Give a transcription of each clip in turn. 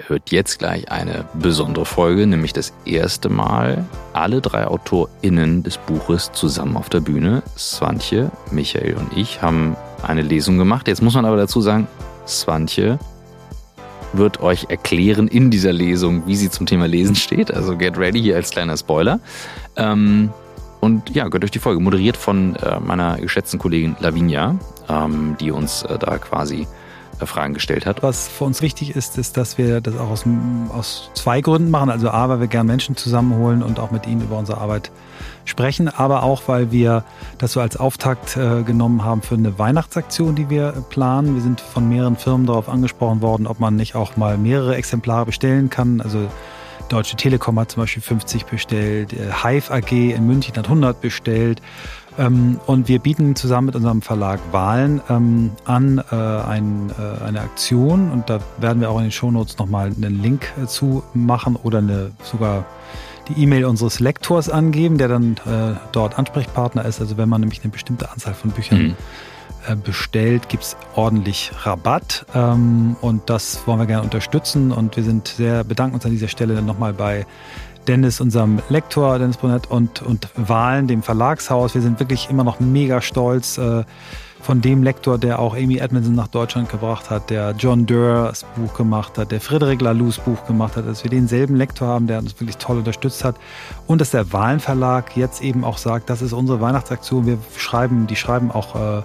Ihr hört jetzt gleich eine besondere Folge, nämlich das erste Mal alle drei AutorInnen des Buches zusammen auf der Bühne. Swantje, Michael und ich haben eine Lesung gemacht. Jetzt muss man aber dazu sagen, Swantje wird euch erklären in dieser Lesung, wie sie zum Thema Lesen steht. Also get ready hier als kleiner Spoiler. Ähm, und ja, gehört euch die Folge. Moderiert von äh, meiner geschätzten Kollegin Lavinia, ähm, die uns äh, da quasi Fragen gestellt hat. Was für uns wichtig ist, ist, dass wir das auch aus, aus zwei Gründen machen. Also A, weil wir gern Menschen zusammenholen und auch mit ihnen über unsere Arbeit sprechen, aber auch, weil wir das so als Auftakt äh, genommen haben für eine Weihnachtsaktion, die wir planen. Wir sind von mehreren Firmen darauf angesprochen worden, ob man nicht auch mal mehrere Exemplare bestellen kann. Also Deutsche Telekom hat zum Beispiel 50 bestellt, äh, Hive AG in München hat 100 bestellt. Ähm, und wir bieten zusammen mit unserem Verlag Wahlen ähm, an äh, ein, äh, eine Aktion. Und da werden wir auch in den Shownotes nochmal einen Link zu machen oder eine, sogar die E-Mail unseres Lektors angeben, der dann dort Ansprechpartner ist. Also wenn man nämlich eine bestimmte Anzahl von Büchern mhm. äh, bestellt, gibt es ordentlich Rabatt. Ähm, und das wollen wir gerne unterstützen. Und wir sind sehr, bedanken uns an dieser Stelle dann nochmal bei Dennis, unserem Lektor, Dennis Brunett und, und Wahlen, dem Verlagshaus. Wir sind wirklich immer noch mega stolz äh, von dem Lektor, der auch Amy Edmondson nach Deutschland gebracht hat, der John Durrs Buch gemacht hat, der Friedrich Laloux Buch gemacht hat, dass wir denselben Lektor haben, der uns wirklich toll unterstützt hat und dass der Wahlenverlag jetzt eben auch sagt, das ist unsere Weihnachtsaktion. Wir schreiben, die schreiben auch äh,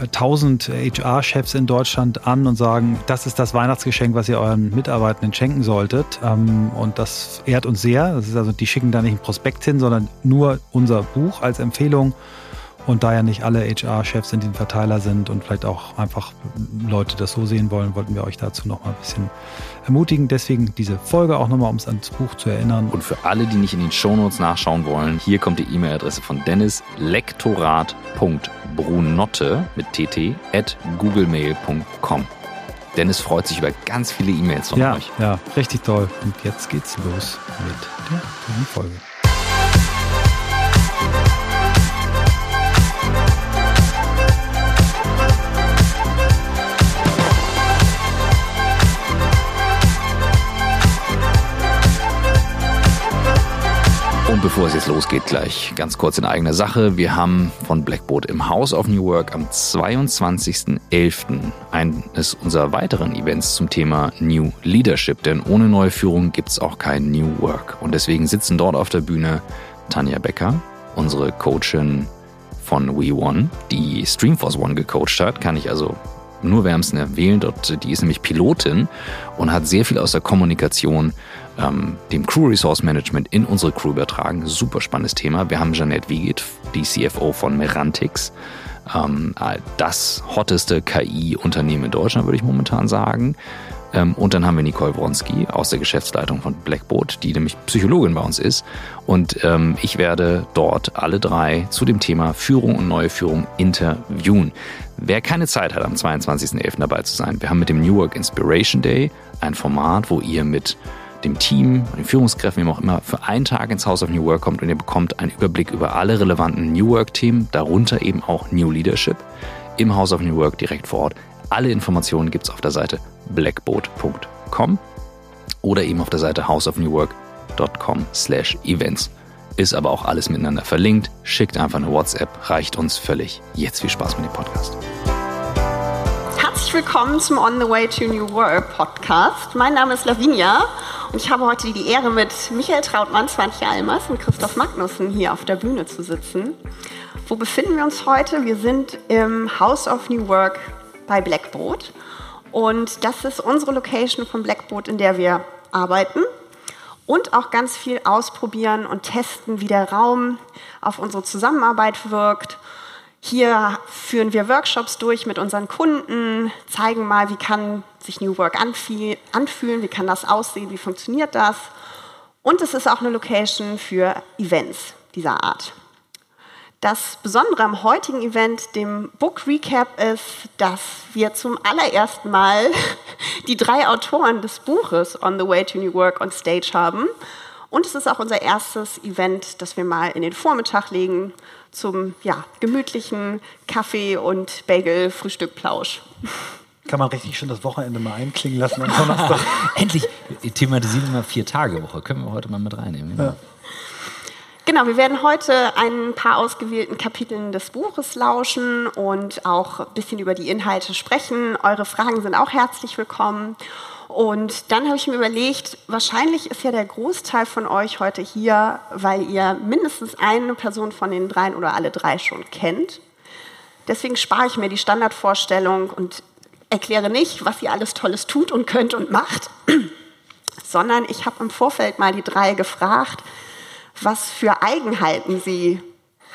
1000 HR-Chefs in Deutschland an und sagen, das ist das Weihnachtsgeschenk, was ihr euren Mitarbeitenden schenken solltet. Ähm, und das ehrt uns sehr. Das ist also, die schicken da nicht ein Prospekt hin, sondern nur unser Buch als Empfehlung. Und da ja nicht alle HR-Chefs in den Verteiler sind und vielleicht auch einfach Leute das so sehen wollen, wollten wir euch dazu noch mal ein bisschen ermutigen. Deswegen diese Folge auch nochmal, um es ans Buch zu erinnern. Und für alle, die nicht in den Shownotes nachschauen wollen, hier kommt die E-Mail-Adresse von Dennis, lektorat.brunotte mit tt at googlemail.com. Dennis freut sich über ganz viele E-Mails von ja, euch. Ja, richtig toll. Und jetzt geht's los mit der Folge. Bevor es jetzt losgeht, gleich ganz kurz in eigener Sache. Wir haben von Blackboard im House of New Work am 22.11. eines unserer weiteren Events zum Thema New Leadership. Denn ohne neue Führung gibt es auch kein New Work. Und deswegen sitzen dort auf der Bühne Tanja Becker, unsere Coachin von WeOne, die Streamforce One gecoacht hat. Kann ich also nur wärmsten empfehlen. Dort, die ist nämlich Pilotin und hat sehr viel aus der Kommunikation ähm, dem Crew Resource Management in unsere Crew übertragen. Super spannendes Thema. Wir haben Jeanette Wiegit, die CFO von Merantix. Ähm, das hotteste KI-Unternehmen in Deutschland, würde ich momentan sagen. Ähm, und dann haben wir Nicole Wronski aus der Geschäftsleitung von Blackboard, die nämlich Psychologin bei uns ist. Und ähm, ich werde dort alle drei zu dem Thema Führung und neue Führung interviewen. Wer keine Zeit hat, am 22.11. dabei zu sein, wir haben mit dem New Work Inspiration Day ein Format, wo ihr mit dem Team, den Führungskräften, wie auch immer, für einen Tag ins House of New Work kommt und ihr bekommt einen Überblick über alle relevanten New Work-Themen, darunter eben auch New Leadership, im House of New Work direkt vor Ort. Alle Informationen gibt es auf der Seite blackboat.com oder eben auf der Seite houseofnewwork.com slash events. Ist aber auch alles miteinander verlinkt. Schickt einfach eine WhatsApp, reicht uns völlig. Jetzt viel Spaß mit dem Podcast. Herzlich willkommen zum On the Way to New Work Podcast. Mein Name ist Lavinia ich habe heute die Ehre, mit Michael Trautmann, Swantje Almers und Christoph Magnussen hier auf der Bühne zu sitzen. Wo befinden wir uns heute? Wir sind im House of New Work bei Blackboard. Und das ist unsere Location von Blackboard, in der wir arbeiten und auch ganz viel ausprobieren und testen, wie der Raum auf unsere Zusammenarbeit wirkt. Hier führen wir Workshops durch mit unseren Kunden, zeigen mal, wie kann sich New Work anfühlen, wie kann das aussehen, wie funktioniert das. Und es ist auch eine Location für Events dieser Art. Das Besondere am heutigen Event, dem Book Recap, ist, dass wir zum allerersten Mal die drei Autoren des Buches On the Way to New Work on Stage haben. Und es ist auch unser erstes Event, das wir mal in den Vormittag legen zum ja, gemütlichen Kaffee- und Bagel-Frühstückplausch. Kann man richtig schon das Wochenende mal einklingen lassen am Donnerstag. Endlich thematisieren wir mal vier Tage Woche. Können wir heute mal mit reinnehmen. Ja. Genau, wir werden heute ein paar ausgewählten Kapiteln des Buches lauschen und auch ein bisschen über die Inhalte sprechen. Eure Fragen sind auch herzlich willkommen. Und dann habe ich mir überlegt, wahrscheinlich ist ja der Großteil von euch heute hier, weil ihr mindestens eine Person von den dreien oder alle drei schon kennt. Deswegen spare ich mir die Standardvorstellung und erkläre nicht, was ihr alles Tolles tut und könnt und macht, sondern ich habe im Vorfeld mal die drei gefragt, was für Eigenheiten sie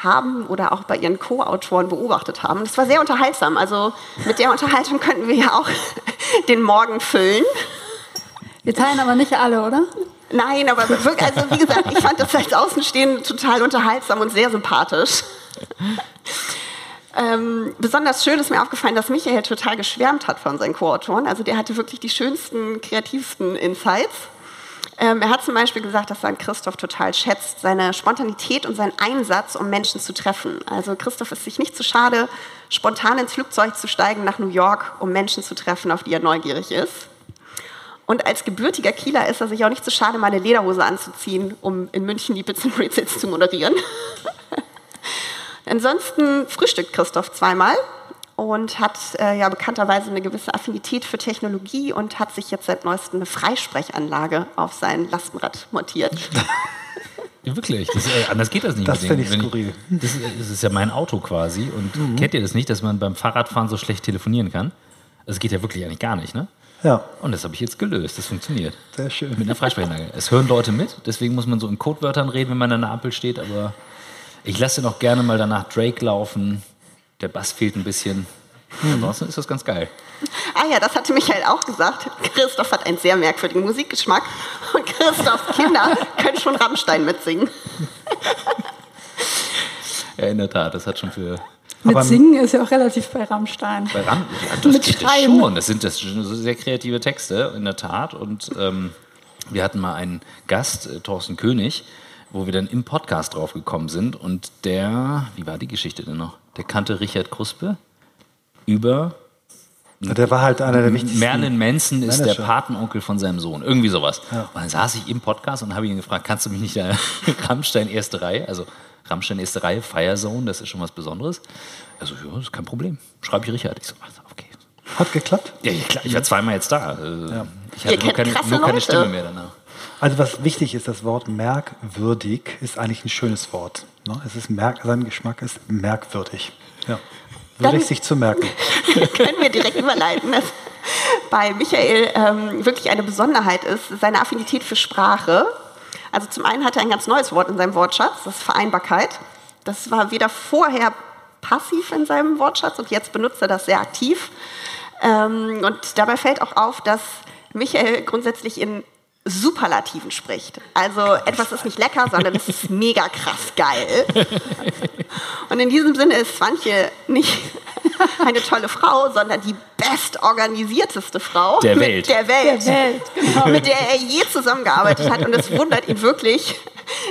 haben oder auch bei ihren Co-Autoren beobachtet haben. Das war sehr unterhaltsam. Also mit der Unterhaltung könnten wir ja auch den Morgen füllen. Wir teilen aber nicht alle, oder? Nein, aber wirklich, also wie gesagt, ich fand das als Außenstehende total unterhaltsam und sehr sympathisch. Ähm, besonders schön ist mir aufgefallen, dass Michael total geschwärmt hat von seinen Co-Autoren. Also der hatte wirklich die schönsten, kreativsten Insights. Ähm, er hat zum Beispiel gesagt, dass er Christoph total schätzt, seine Spontanität und seinen Einsatz, um Menschen zu treffen. Also Christoph ist sich nicht zu schade, spontan ins Flugzeug zu steigen nach New York, um Menschen zu treffen, auf die er neugierig ist. Und als gebürtiger Kieler ist er sich auch nicht zu schade, mal eine Lederhose anzuziehen, um in München die Bits and Pretzels zu moderieren. Ansonsten frühstückt Christoph zweimal und hat äh, ja bekannterweise eine gewisse Affinität für Technologie und hat sich jetzt seit neuestem eine Freisprechanlage auf sein Lastenrad montiert. Ja, wirklich, das, äh, anders geht das nicht. Das finde ich skurril. Das, das, ist ja mein Auto quasi. Und mhm. kennt ihr das nicht, dass man beim Fahrradfahren so schlecht telefonieren kann? Das geht ja wirklich eigentlich gar nicht, ne? Ja. Und das habe ich jetzt gelöst. Das funktioniert. Sehr schön. Mit einer Freisprechanlage. Es hören Leute mit, deswegen muss man so in Codewörtern reden, wenn man an der Ampel steht, aber ich lasse noch gerne mal danach Drake laufen. Der Bass fehlt ein bisschen. Hm. Ansonsten ist das ganz geil. Ah ja, das hatte Michael auch gesagt. Christoph hat einen sehr merkwürdigen Musikgeschmack und Christophs Kinder können schon Rammstein mitsingen. Ja, in der Tat, das hat schon für. Mit Aber Singen ist ja auch relativ bei Rammstein. Bei Rammstein, ja, das Mit geht schon. Das sind das sehr kreative Texte, in der Tat. Und ähm, wir hatten mal einen Gast, äh, Thorsten König, wo wir dann im Podcast drauf gekommen sind. Und der, wie war die Geschichte denn noch? Der kannte Richard Kruspe über. Der war halt einer der wichtigsten. Merlin Manson ist Manager. der Patenonkel von seinem Sohn. Irgendwie sowas. Ja. Und dann saß ich im Podcast und habe ihn gefragt, kannst du mich nicht der Rammstein erste Reihe, also Rammstein erste Reihe, Fire Zone, das ist schon was Besonderes. Also, ja, das ist kein Problem. Schreibe ich Richard. Ich so, okay. Hat geklappt? Ja, klar. Ich war zweimal jetzt da. Äh, ja. Ich hatte nur keine, nur keine Stimme mehr danach. Also was wichtig ist, das Wort merkwürdig ist eigentlich ein schönes Wort. Ne? Es ist merk sein Geschmack ist merkwürdig. Ja. Würdig sich zu merken. können wir direkt überleiten, dass bei Michael ähm, wirklich eine Besonderheit ist, seine Affinität für Sprache. Also zum einen hat er ein ganz neues Wort in seinem Wortschatz, das ist Vereinbarkeit. Das war weder vorher passiv in seinem Wortschatz und jetzt benutzt er das sehr aktiv. Ähm, und dabei fällt auch auf, dass Michael grundsätzlich in Superlativen spricht. Also etwas ist nicht lecker, sondern es ist mega krass geil. Und in diesem Sinne ist Swantje nicht eine tolle Frau, sondern die bestorganisierteste Frau der Welt. Der Welt, der Welt genau. mit der er je zusammengearbeitet hat. Und es wundert ihn wirklich,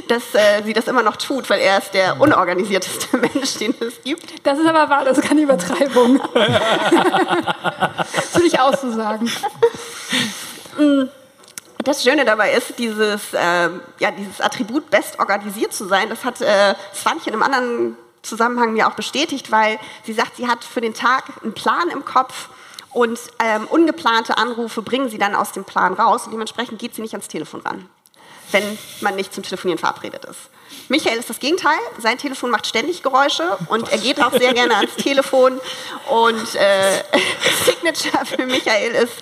dass äh, sie das immer noch tut, weil er ist der unorganisierteste Mensch, den es gibt. Das ist aber wahr, das ist keine Übertreibung. das würde ich auch so sagen. Mm. Das Schöne dabei ist, dieses, äh, ja, dieses Attribut, best organisiert zu sein, das hat äh, Svanche in einem anderen Zusammenhang mir auch bestätigt, weil sie sagt, sie hat für den Tag einen Plan im Kopf und ähm, ungeplante Anrufe bringen sie dann aus dem Plan raus und dementsprechend geht sie nicht ans Telefon ran, wenn man nicht zum Telefonieren verabredet ist. Michael ist das Gegenteil. Sein Telefon macht ständig Geräusche und er geht auch sehr gerne ans Telefon. Und äh, Signature für Michael ist,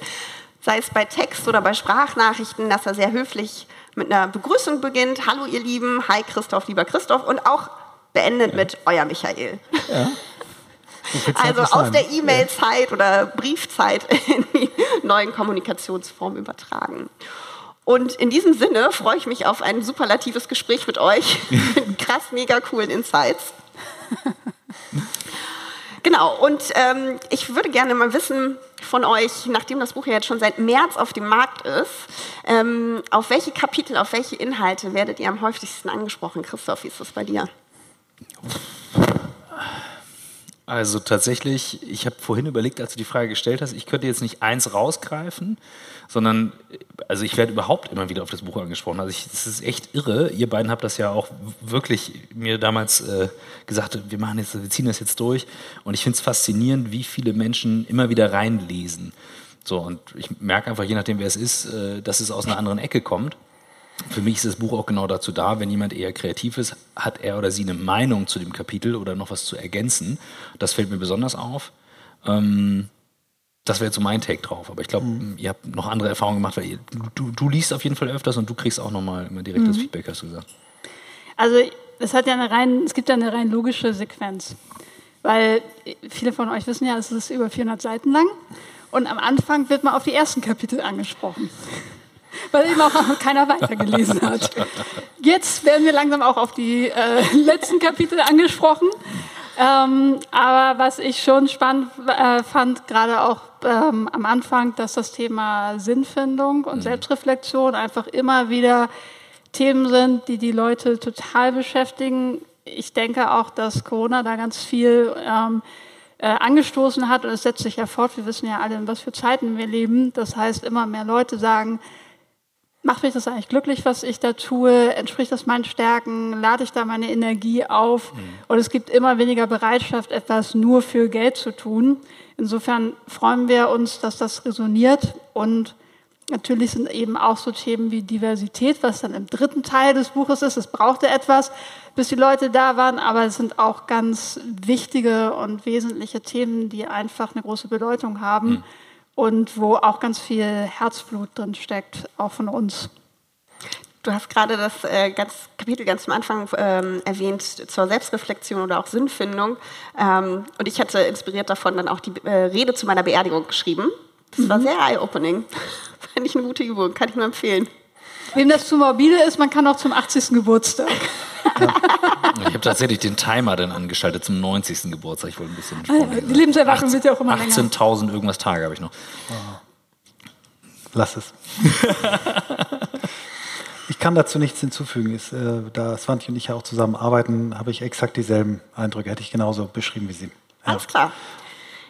sei es bei Text oder bei Sprachnachrichten, dass er sehr höflich mit einer Begrüßung beginnt. Hallo ihr Lieben, hi Christoph, lieber Christoph und auch beendet ja. mit euer Michael. Ja. Also aus der E-Mail-Zeit oder Briefzeit in die neuen Kommunikationsformen übertragen. Und in diesem Sinne freue ich mich auf ein superlatives Gespräch mit euch mit krass mega coolen Insights. Genau, und ähm, ich würde gerne mal wissen von euch, nachdem das Buch ja jetzt schon seit März auf dem Markt ist, ähm, auf welche Kapitel, auf welche Inhalte werdet ihr am häufigsten angesprochen? Christoph, wie ist das bei dir? Also tatsächlich, ich habe vorhin überlegt, als du die Frage gestellt hast, ich könnte jetzt nicht eins rausgreifen, sondern also ich werde überhaupt immer wieder auf das Buch angesprochen. Also es ist echt irre. Ihr beiden habt das ja auch wirklich mir damals äh, gesagt, wir machen jetzt, wir ziehen das jetzt durch. Und ich finde es faszinierend, wie viele Menschen immer wieder reinlesen. So, und ich merke einfach, je nachdem, wer es ist, äh, dass es aus einer anderen Ecke kommt. Für mich ist das Buch auch genau dazu da, wenn jemand eher kreativ ist, hat er oder sie eine Meinung zu dem Kapitel oder noch was zu ergänzen. Das fällt mir besonders auf. Ähm, das wäre jetzt so mein Take drauf. Aber ich glaube, mhm. ihr habt noch andere Erfahrungen gemacht, weil ihr, du, du, liest auf jeden Fall öfters und du kriegst auch nochmal immer direktes mhm. Feedback, hast du gesagt. Also es hat ja eine rein, es gibt ja eine rein logische Sequenz. Weil viele von euch wissen ja, es ist über 400 Seiten lang. Und am Anfang wird man auf die ersten Kapitel angesprochen weil eben auch keiner weitergelesen hat. Jetzt werden wir langsam auch auf die äh, letzten Kapitel angesprochen. Ähm, aber was ich schon spannend äh, fand, gerade auch ähm, am Anfang, dass das Thema Sinnfindung und mhm. Selbstreflexion einfach immer wieder Themen sind, die die Leute total beschäftigen. Ich denke auch, dass Corona da ganz viel ähm, äh, angestoßen hat und es setzt sich ja fort. Wir wissen ja alle, in was für Zeiten wir leben. Das heißt, immer mehr Leute sagen, macht mich das eigentlich glücklich, was ich da tue? Entspricht das meinen Stärken? Lade ich da meine Energie auf? Mhm. Und es gibt immer weniger Bereitschaft, etwas nur für Geld zu tun. Insofern freuen wir uns, dass das resoniert und Natürlich sind eben auch so Themen wie Diversität, was dann im dritten Teil des Buches ist. Es brauchte etwas, bis die Leute da waren, aber es sind auch ganz wichtige und wesentliche Themen, die einfach eine große Bedeutung haben. Mhm und wo auch ganz viel Herzblut drin steckt, auch von uns. Du hast gerade das äh, ganz, Kapitel ganz am Anfang ähm, erwähnt zur Selbstreflexion oder auch Sinnfindung. Ähm, und ich hatte inspiriert davon dann auch die äh, Rede zu meiner Beerdigung geschrieben. Das mhm. war sehr eye-opening. Fand ich eine gute Übung, kann ich nur empfehlen. Wem das zu morbide ist, man kann auch zum 80. Geburtstag. Ja. Ich habe tatsächlich den Timer dann angeschaltet zum 90. Geburtstag. Ich wollte ein bisschen. Ah, die Lebenserwartung wird ja auch immer 18 länger. 18.000 irgendwas Tage habe ich noch. Lass es. ich kann dazu nichts hinzufügen. Ist, äh, da Svanti und ich ja auch zusammen arbeiten, habe ich exakt dieselben Eindrücke. Hätte ich genauso beschrieben wie Sie. Ja. Alles klar.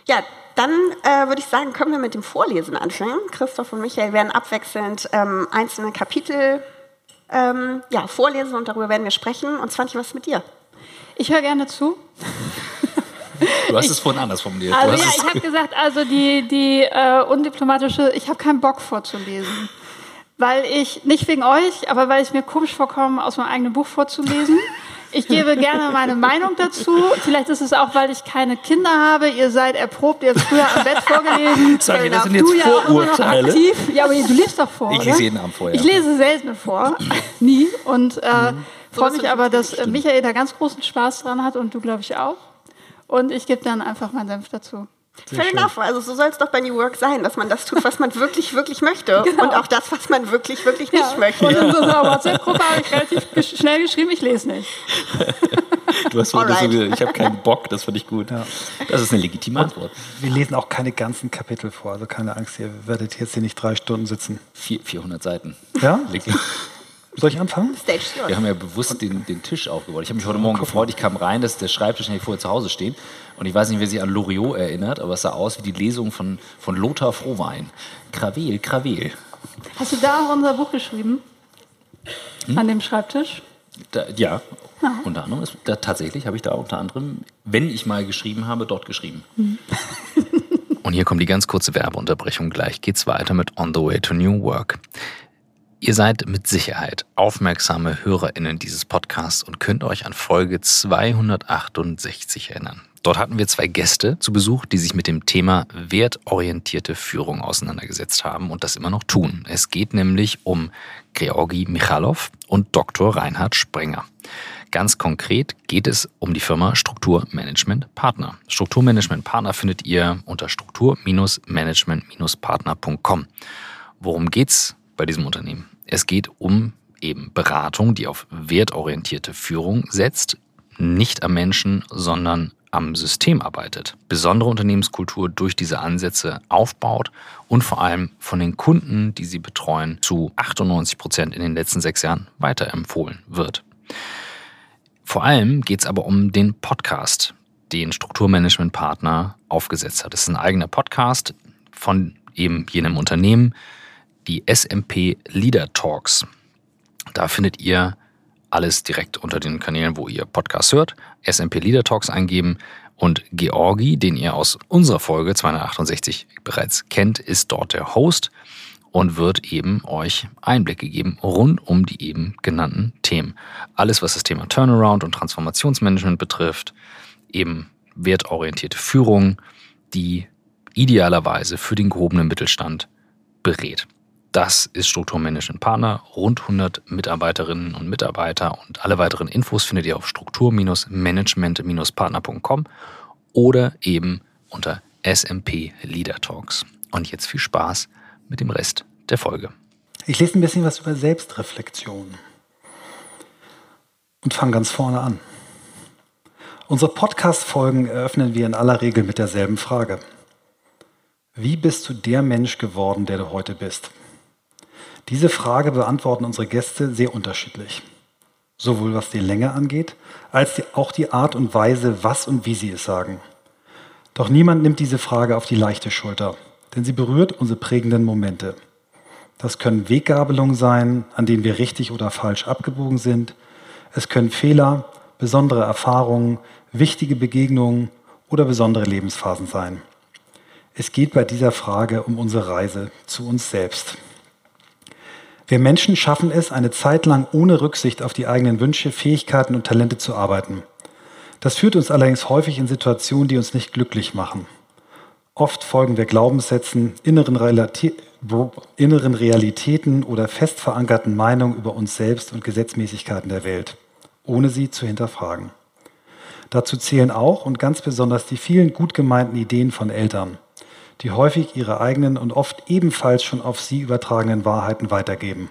Ja, dann äh, würde ich sagen, können wir mit dem Vorlesen anfangen. Christoph und Michael werden abwechselnd ähm, einzelne Kapitel ähm, ja, vorlesen und darüber werden wir sprechen. Und Svante, was ist mit dir? Ich höre gerne zu. Du hast ich, es vorhin anders formuliert. Also ja, ich habe gesagt, also die, die äh, undiplomatische, ich habe keinen Bock vorzulesen. Weil ich, nicht wegen euch, aber weil es mir komisch vorkommt, aus meinem eigenen Buch vorzulesen. Ich gebe gerne meine Meinung dazu. Vielleicht ist es auch, weil ich keine Kinder habe. Ihr seid erprobt, ihr habt früher am Bett vorgelesen. Sorry, das sind jetzt du Vorurteile. Ja, ja, aber du liest doch vor. Ich lese jeden Abend vor. Ja. Ich lese selten vor. Nie. Und äh, mhm. freue mich aber, dass äh, Michael da ganz großen Spaß dran hat und du, glaube ich, auch. Und ich gebe dann einfach meinen Senf dazu. Sehr Fair enough. Also so soll es doch bei New Work sein, dass man das tut, was man wirklich, wirklich möchte. Genau. Und auch das, was man wirklich, wirklich ja. nicht möchte. Und in so einer WhatsApp-Gruppe habe ich relativ schnell geschrieben, ich lese nicht. Du hast so gesagt, ich habe keinen Bock, das finde ich gut. Ja. Das ist eine legitime Antwort. Wir lesen auch keine ganzen Kapitel vor, also keine Angst, ihr werdet jetzt hier nicht drei Stunden sitzen. 400 Seiten. Ja? Soll ich anfangen? Wir haben ja bewusst den, den Tisch aufgebaut. Ich habe mich heute Morgen gefreut, ich kam rein, dass der Schreibtisch nicht vorher zu Hause steht. Und ich weiß nicht, wer sich an Loriot erinnert, aber es sah aus wie die Lesung von, von Lothar Frohwein. Krawel, Krawel. Hast du da auch unser Buch geschrieben? Hm? An dem Schreibtisch? Da, ja, ja, unter anderem. Ist, da, tatsächlich habe ich da unter anderem, wenn ich mal geschrieben habe, dort geschrieben. Mhm. Und hier kommt die ganz kurze Werbeunterbrechung. Gleich geht's weiter mit On the Way to New Work. Ihr seid mit Sicherheit aufmerksame HörerInnen dieses Podcasts und könnt euch an Folge 268 erinnern. Dort hatten wir zwei Gäste zu Besuch, die sich mit dem Thema wertorientierte Führung auseinandergesetzt haben und das immer noch tun. Es geht nämlich um Georgi Michalov und Dr. Reinhard Sprenger. Ganz konkret geht es um die Firma Strukturmanagement Partner. Strukturmanagement Partner findet ihr unter struktur-management-partner.com. Worum geht's bei diesem Unternehmen. Es geht um eben Beratung, die auf wertorientierte Führung setzt, nicht am Menschen, sondern am System arbeitet, besondere Unternehmenskultur durch diese Ansätze aufbaut und vor allem von den Kunden, die sie betreuen, zu 98 Prozent in den letzten sechs Jahren weiterempfohlen wird. Vor allem geht es aber um den Podcast, den Strukturmanagement-Partner aufgesetzt hat. Das ist ein eigener Podcast von eben jenem Unternehmen, die SMP Leader Talks. Da findet ihr alles direkt unter den Kanälen, wo ihr Podcast hört. SMP Leader Talks eingeben und Georgi, den ihr aus unserer Folge 268 bereits kennt, ist dort der Host und wird eben euch Einblicke geben rund um die eben genannten Themen. Alles, was das Thema Turnaround und Transformationsmanagement betrifft, eben wertorientierte Führung, die idealerweise für den gehobenen Mittelstand berät. Das ist Strukturmanagement Partner, rund 100 Mitarbeiterinnen und Mitarbeiter und alle weiteren Infos findet ihr auf struktur-management-partner.com oder eben unter SMP Leader Talks. Und jetzt viel Spaß mit dem Rest der Folge. Ich lese ein bisschen was über Selbstreflexion und fange ganz vorne an. Unsere Podcast-Folgen eröffnen wir in aller Regel mit derselben Frage. Wie bist du der Mensch geworden, der du heute bist? Diese Frage beantworten unsere Gäste sehr unterschiedlich. Sowohl was die Länge angeht, als auch die Art und Weise, was und wie sie es sagen. Doch niemand nimmt diese Frage auf die leichte Schulter, denn sie berührt unsere prägenden Momente. Das können Weggabelungen sein, an denen wir richtig oder falsch abgebogen sind. Es können Fehler, besondere Erfahrungen, wichtige Begegnungen oder besondere Lebensphasen sein. Es geht bei dieser Frage um unsere Reise zu uns selbst. Wir Menschen schaffen es, eine Zeit lang ohne Rücksicht auf die eigenen Wünsche, Fähigkeiten und Talente zu arbeiten. Das führt uns allerdings häufig in Situationen, die uns nicht glücklich machen. Oft folgen wir Glaubenssätzen, inneren, Relati inneren Realitäten oder fest verankerten Meinungen über uns selbst und Gesetzmäßigkeiten der Welt, ohne sie zu hinterfragen. Dazu zählen auch und ganz besonders die vielen gut gemeinten Ideen von Eltern, die häufig ihre eigenen und oft ebenfalls schon auf sie übertragenen Wahrheiten weitergeben.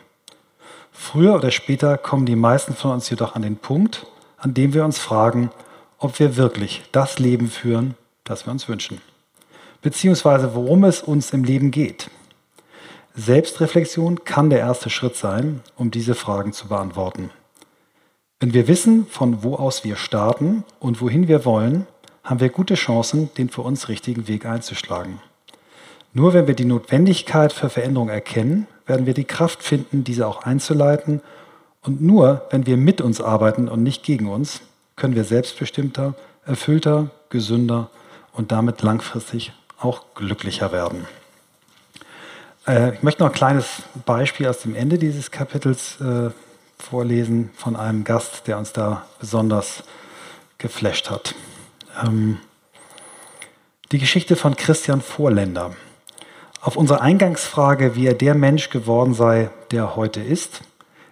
Früher oder später kommen die meisten von uns jedoch an den Punkt, an dem wir uns fragen, ob wir wirklich das Leben führen, das wir uns wünschen. Beziehungsweise worum es uns im Leben geht. Selbstreflexion kann der erste Schritt sein, um diese Fragen zu beantworten. Wenn wir wissen, von wo aus wir starten und wohin wir wollen, haben wir gute Chancen, den für uns richtigen Weg einzuschlagen. Nur wenn wir die Notwendigkeit für Veränderung erkennen, werden wir die Kraft finden, diese auch einzuleiten. Und nur wenn wir mit uns arbeiten und nicht gegen uns, können wir selbstbestimmter, erfüllter, gesünder und damit langfristig auch glücklicher werden. Äh, ich möchte noch ein kleines Beispiel aus dem Ende dieses Kapitels äh, vorlesen von einem Gast, der uns da besonders geflasht hat. Ähm, die Geschichte von Christian Vorländer. Auf unsere Eingangsfrage, wie er der Mensch geworden sei, der er heute ist,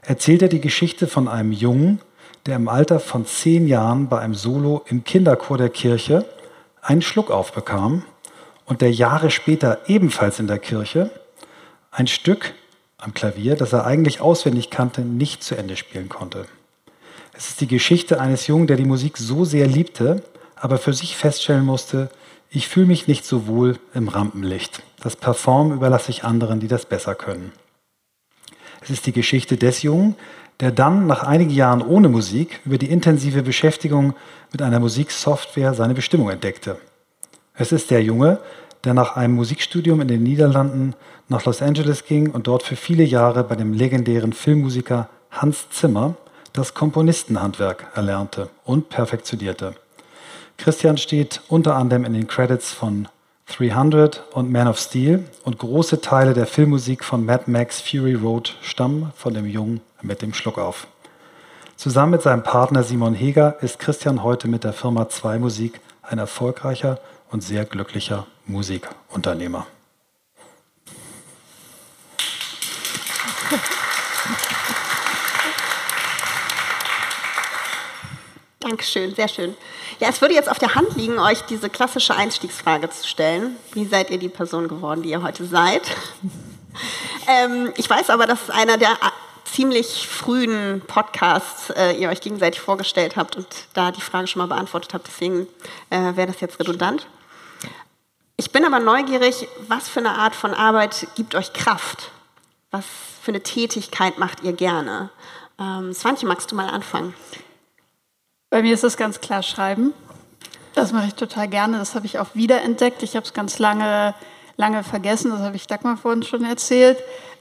erzählt er die Geschichte von einem Jungen, der im Alter von zehn Jahren bei einem Solo im Kinderchor der Kirche einen Schluck aufbekam und der Jahre später ebenfalls in der Kirche ein Stück am Klavier, das er eigentlich auswendig kannte, nicht zu Ende spielen konnte. Es ist die Geschichte eines Jungen, der die Musik so sehr liebte, aber für sich feststellen musste, ich fühle mich nicht so wohl im Rampenlicht. Das Perform überlasse ich anderen, die das besser können. Es ist die Geschichte des Jungen, der dann nach einigen Jahren ohne Musik über die intensive Beschäftigung mit einer Musiksoftware seine Bestimmung entdeckte. Es ist der Junge, der nach einem Musikstudium in den Niederlanden nach Los Angeles ging und dort für viele Jahre bei dem legendären Filmmusiker Hans Zimmer das Komponistenhandwerk erlernte und perfektionierte. Christian steht unter anderem in den Credits von 300 und Man of Steel und große Teile der Filmmusik von Mad Max Fury Road stammen von dem Jungen mit dem Schluck auf. Zusammen mit seinem Partner Simon Heger ist Christian heute mit der Firma 2 Musik ein erfolgreicher und sehr glücklicher Musikunternehmer. Dankeschön, sehr schön. Ja, es würde jetzt auf der Hand liegen, euch diese klassische Einstiegsfrage zu stellen. Wie seid ihr die Person geworden, die ihr heute seid? ähm, ich weiß aber, dass einer der äh, ziemlich frühen Podcasts äh, ihr euch gegenseitig vorgestellt habt und da die Frage schon mal beantwortet habt. Deswegen äh, wäre das jetzt redundant. Ich bin aber neugierig, was für eine Art von Arbeit gibt euch Kraft? Was für eine Tätigkeit macht ihr gerne? Ähm, Swantje, magst du mal anfangen? Bei mir ist es ganz klar Schreiben. Das mache ich total gerne. Das habe ich auch wiederentdeckt. Ich habe es ganz lange, lange vergessen. Das habe ich Dagmar vorhin schon erzählt,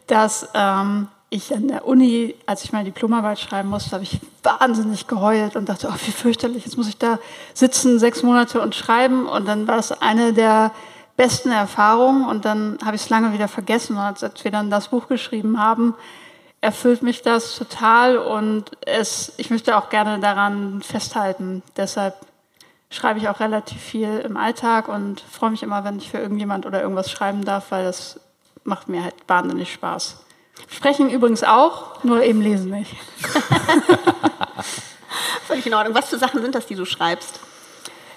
dass ähm, ich an der Uni, als ich meine Diplomarbeit schreiben musste, habe ich wahnsinnig geheult und dachte, oh, wie fürchterlich, jetzt muss ich da sitzen, sechs Monate und schreiben. Und dann war das eine der besten Erfahrungen und dann habe ich es lange wieder vergessen. Und als wir dann das Buch geschrieben haben, erfüllt mich das total und es, ich möchte auch gerne daran festhalten. Deshalb schreibe ich auch relativ viel im Alltag und freue mich immer, wenn ich für irgendjemand oder irgendwas schreiben darf, weil das macht mir halt wahnsinnig Spaß. Sprechen übrigens auch, nur eben lesen nicht. Völlig in Ordnung. Was für Sachen sind das, die du schreibst?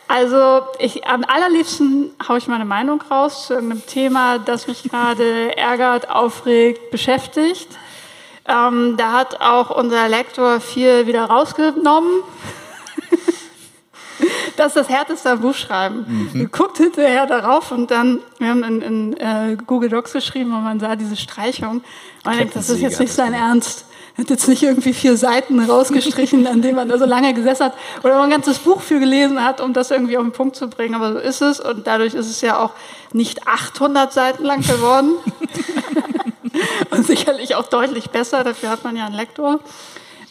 Also ich, am allerliebsten haue ich meine Meinung raus zu irgendeinem Thema, das mich gerade ärgert, aufregt, beschäftigt. Ähm, da hat auch unser Lektor viel wieder rausgenommen. das ist das härteste am Buchschreiben. Mhm. Guckt hinterher darauf und dann, wir haben in, in äh, Google Docs geschrieben und man sah diese Streichung. Man denkt, das ist jetzt nicht sein Ernst hat jetzt nicht irgendwie vier Seiten rausgestrichen, an denen man da so lange gesessen hat oder man ein ganzes Buch für gelesen hat, um das irgendwie auf den Punkt zu bringen. Aber so ist es und dadurch ist es ja auch nicht 800 Seiten lang geworden und sicherlich auch deutlich besser. Dafür hat man ja einen Lektor.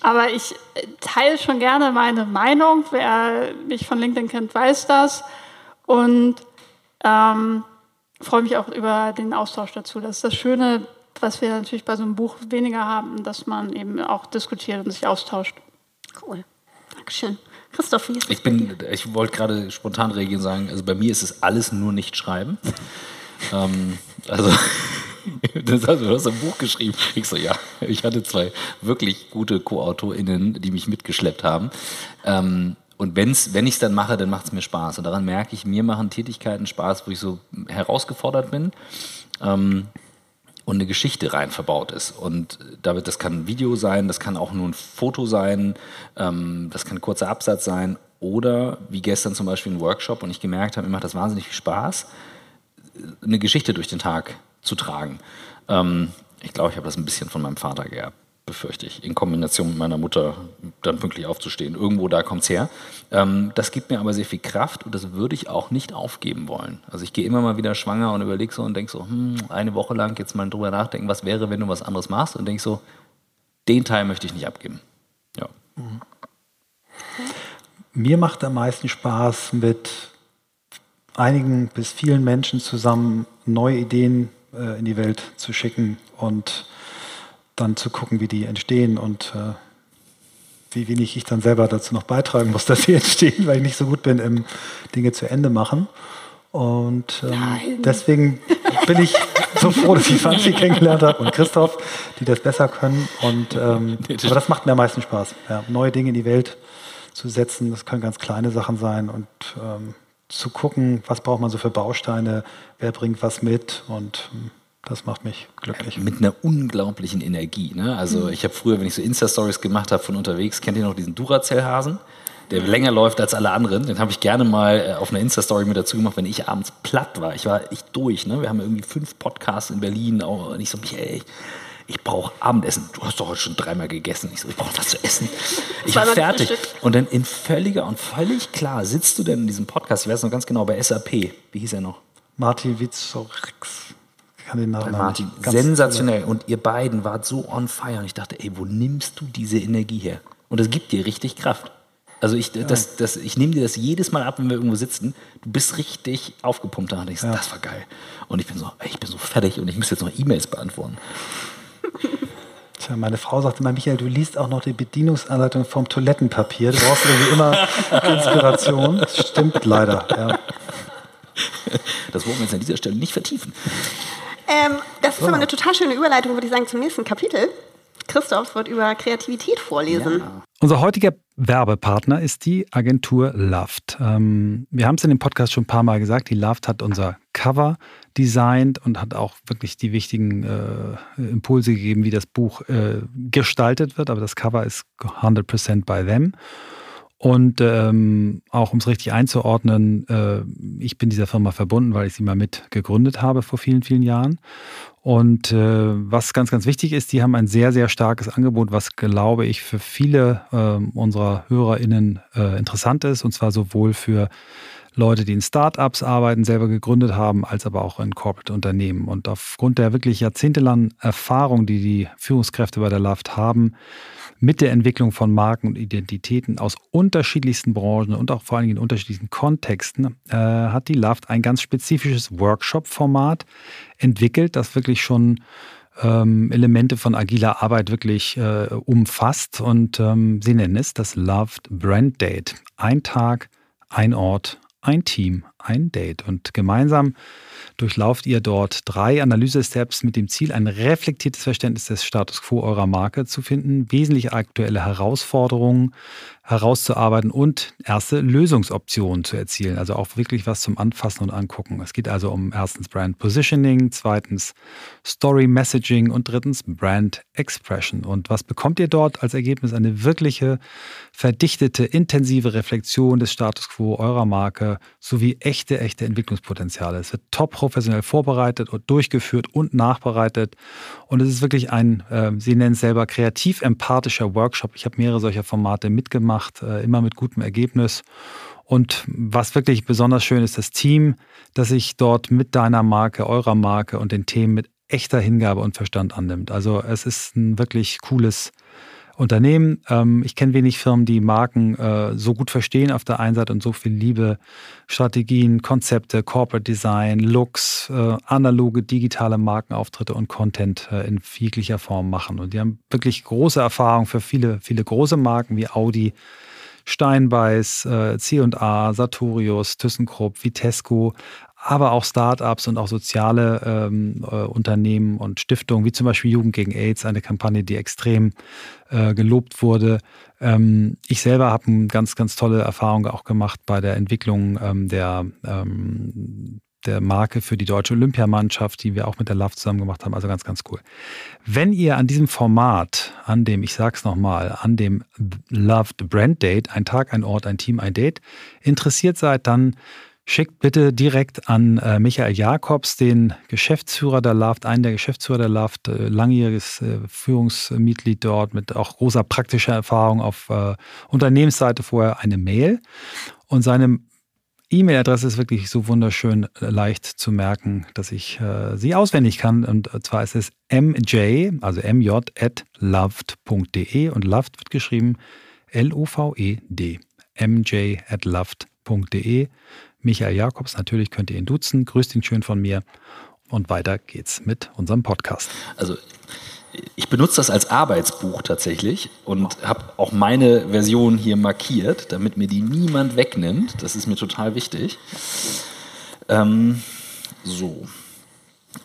Aber ich teile schon gerne meine Meinung. Wer mich von LinkedIn kennt, weiß das. Und ähm, freue mich auch über den Austausch dazu. Das ist das Schöne was wir natürlich bei so einem Buch weniger haben, dass man eben auch diskutiert und sich austauscht. Cool. Dankeschön. Christoph, wie ist Ich bin, ich wollte gerade spontan reagieren sagen, also bei mir ist es alles nur nicht schreiben. ähm, also, das heißt, du hast ein Buch geschrieben. Ich so, ja, ich hatte zwei wirklich gute Co-AutorInnen, die mich mitgeschleppt haben. Ähm, und wenn's, wenn ich es dann mache, dann macht es mir Spaß. Und daran merke ich, mir machen Tätigkeiten Spaß, wo ich so herausgefordert bin. Ähm, und eine Geschichte rein verbaut ist. Und damit, das kann ein Video sein, das kann auch nur ein Foto sein, ähm, das kann ein kurzer Absatz sein oder wie gestern zum Beispiel ein Workshop und ich gemerkt habe, mir macht das wahnsinnig viel Spaß, eine Geschichte durch den Tag zu tragen. Ähm, ich glaube, ich habe das ein bisschen von meinem Vater geerbt befürchte ich, in Kombination mit meiner Mutter dann pünktlich aufzustehen. Irgendwo da kommt es her. Ähm, das gibt mir aber sehr viel Kraft und das würde ich auch nicht aufgeben wollen. Also ich gehe immer mal wieder schwanger und überlege so und denke so, hm, eine Woche lang jetzt mal drüber nachdenken, was wäre, wenn du was anderes machst und denke so, den Teil möchte ich nicht abgeben. Ja. Mhm. Mir macht am meisten Spaß, mit einigen bis vielen Menschen zusammen neue Ideen äh, in die Welt zu schicken und dann zu gucken, wie die entstehen und äh, wie wenig ich dann selber dazu noch beitragen muss, dass sie entstehen, weil ich nicht so gut bin im Dinge zu Ende machen. Und ähm, deswegen bin ich so froh, dass ich Franzi kennengelernt habe und Christoph, die das besser können. Und, ähm, aber das macht mir am meisten Spaß, ja, neue Dinge in die Welt zu setzen. Das können ganz kleine Sachen sein und ähm, zu gucken, was braucht man so für Bausteine, wer bringt was mit und ähm, das macht mich glücklich. Mit einer unglaublichen Energie. Ne? Also mhm. ich habe früher, wenn ich so Insta-Stories gemacht habe von unterwegs, kennt ihr noch diesen Duracell-Hasen? Der länger läuft als alle anderen. Den habe ich gerne mal äh, auf einer Insta-Story mit dazu gemacht, wenn ich abends platt war. Ich war echt durch. Ne? Wir haben irgendwie fünf Podcasts in Berlin. Und ich so, Michael, ich brauche Abendessen. Du hast doch heute schon dreimal gegessen. Ich so, ich brauche was zu essen. Ich war fertig. Und dann in völliger und völlig klar sitzt du denn in diesem Podcast, ich weiß noch ganz genau, bei SAP. Wie hieß er noch? Martin Witzorix kann den Namen Martin, sensationell. Und ihr beiden wart so on fire. Und ich dachte, ey, wo nimmst du diese Energie her? Und das gibt dir richtig Kraft. Also ich, ja. das, das, ich nehme dir das jedes Mal ab, wenn wir irgendwo sitzen. Du bist richtig aufgepumpt da und denkst, ja. das war geil. Und ich bin so, ey, ich bin so fertig und ich muss jetzt noch E-Mails beantworten. Meine Frau sagte mal, Michael, du liest auch noch die Bedienungsanleitung vom Toilettenpapier. Du brauchst irgendwie immer Inspiration. Das stimmt leider, ja. Das wollen wir jetzt an dieser Stelle nicht vertiefen. Ähm, das ist aber eine total schöne Überleitung, würde ich sagen, zum nächsten Kapitel. Christoph wird über Kreativität vorlesen. Ja. Unser heutiger Werbepartner ist die Agentur Loved. Ähm, wir haben es in dem Podcast schon ein paar Mal gesagt, die Loved hat unser Cover designt und hat auch wirklich die wichtigen äh, Impulse gegeben, wie das Buch äh, gestaltet wird. Aber das Cover ist 100% by them. Und ähm, auch um es richtig einzuordnen, äh, ich bin dieser Firma verbunden, weil ich sie mal mit gegründet habe vor vielen, vielen Jahren. Und äh, was ganz, ganz wichtig ist, die haben ein sehr, sehr starkes Angebot, was, glaube ich, für viele äh, unserer HörerInnen äh, interessant ist. Und zwar sowohl für Leute, die in Startups arbeiten, selber gegründet haben, als aber auch in Corporate-Unternehmen. Und aufgrund der wirklich jahrzehntelangen Erfahrung, die die Führungskräfte bei der LAFT haben, mit der Entwicklung von Marken und Identitäten aus unterschiedlichsten Branchen und auch vor allen Dingen in unterschiedlichen Kontexten, äh, hat die LAFT ein ganz spezifisches Workshop-Format entwickelt, das wirklich schon ähm, Elemente von agiler Arbeit wirklich äh, umfasst. Und ähm, sie nennen es das Loved Brand Date. Ein Tag, ein Ort, ein Team, ein Date. Und gemeinsam durchlauft ihr dort drei Analyse-Steps mit dem Ziel, ein reflektiertes Verständnis des Status quo eurer Marke zu finden, wesentliche aktuelle Herausforderungen herauszuarbeiten und erste Lösungsoptionen zu erzielen. Also auch wirklich was zum Anfassen und Angucken. Es geht also um erstens Brand Positioning, zweitens Story Messaging und drittens Brand Expression. Und was bekommt ihr dort als Ergebnis? Eine wirkliche, verdichtete, intensive Reflexion des Status quo eurer Marke sowie echte, echte Entwicklungspotenziale. Es wird top professionell vorbereitet und durchgeführt und nachbereitet. Und es ist wirklich ein, äh, Sie nennen es selber, kreativ-empathischer Workshop. Ich habe mehrere solcher Formate mitgemacht gemacht, äh, immer mit gutem Ergebnis. Und was wirklich besonders schön ist, das Team, das sich dort mit deiner Marke, eurer Marke und den Themen mit echter Hingabe und Verstand annimmt. Also es ist ein wirklich cooles Unternehmen. Ähm, ich kenne wenig Firmen, die Marken äh, so gut verstehen auf der einen Seite und so viel Liebe, Strategien, Konzepte, Corporate Design, Looks, äh, analoge, digitale Markenauftritte und Content äh, in jeglicher Form machen. Und die haben wirklich große Erfahrung für viele, viele große Marken wie Audi, Steinbeiß, C&A, Sartorius, ThyssenKrupp, Vitesco, aber auch Startups und auch soziale ähm, äh, Unternehmen und Stiftungen, wie zum Beispiel Jugend gegen AIDS, eine Kampagne, die extrem äh, gelobt wurde. Ähm, ich selber habe eine ganz, ganz tolle Erfahrung auch gemacht bei der Entwicklung ähm, der, ähm, der Marke für die deutsche Olympiamannschaft, die wir auch mit der Love zusammen gemacht haben. Also ganz, ganz cool. Wenn ihr an diesem Format, an dem, ich sag's nochmal, an dem Loved Brand Date, ein Tag, ein Ort, ein Team, ein Date, interessiert seid, dann Schickt bitte direkt an äh, Michael Jakobs, den Geschäftsführer der LAFT, einen der Geschäftsführer der LAFT, äh, langjähriges äh, Führungsmitglied dort mit auch großer praktischer Erfahrung auf äh, Unternehmensseite vorher, eine Mail. Und seine E-Mail-Adresse ist wirklich so wunderschön äh, leicht zu merken, dass ich äh, sie auswendig kann. Und zwar ist es mj, also mj at loved.de und loved wird geschrieben L-O-V-E-D. mj at loved.de. Michael Jakobs. Natürlich könnt ihr ihn duzen. Grüßt ihn schön von mir. Und weiter geht's mit unserem Podcast. Also ich benutze das als Arbeitsbuch tatsächlich und habe auch meine Version hier markiert, damit mir die niemand wegnimmt. Das ist mir total wichtig. Ähm, so.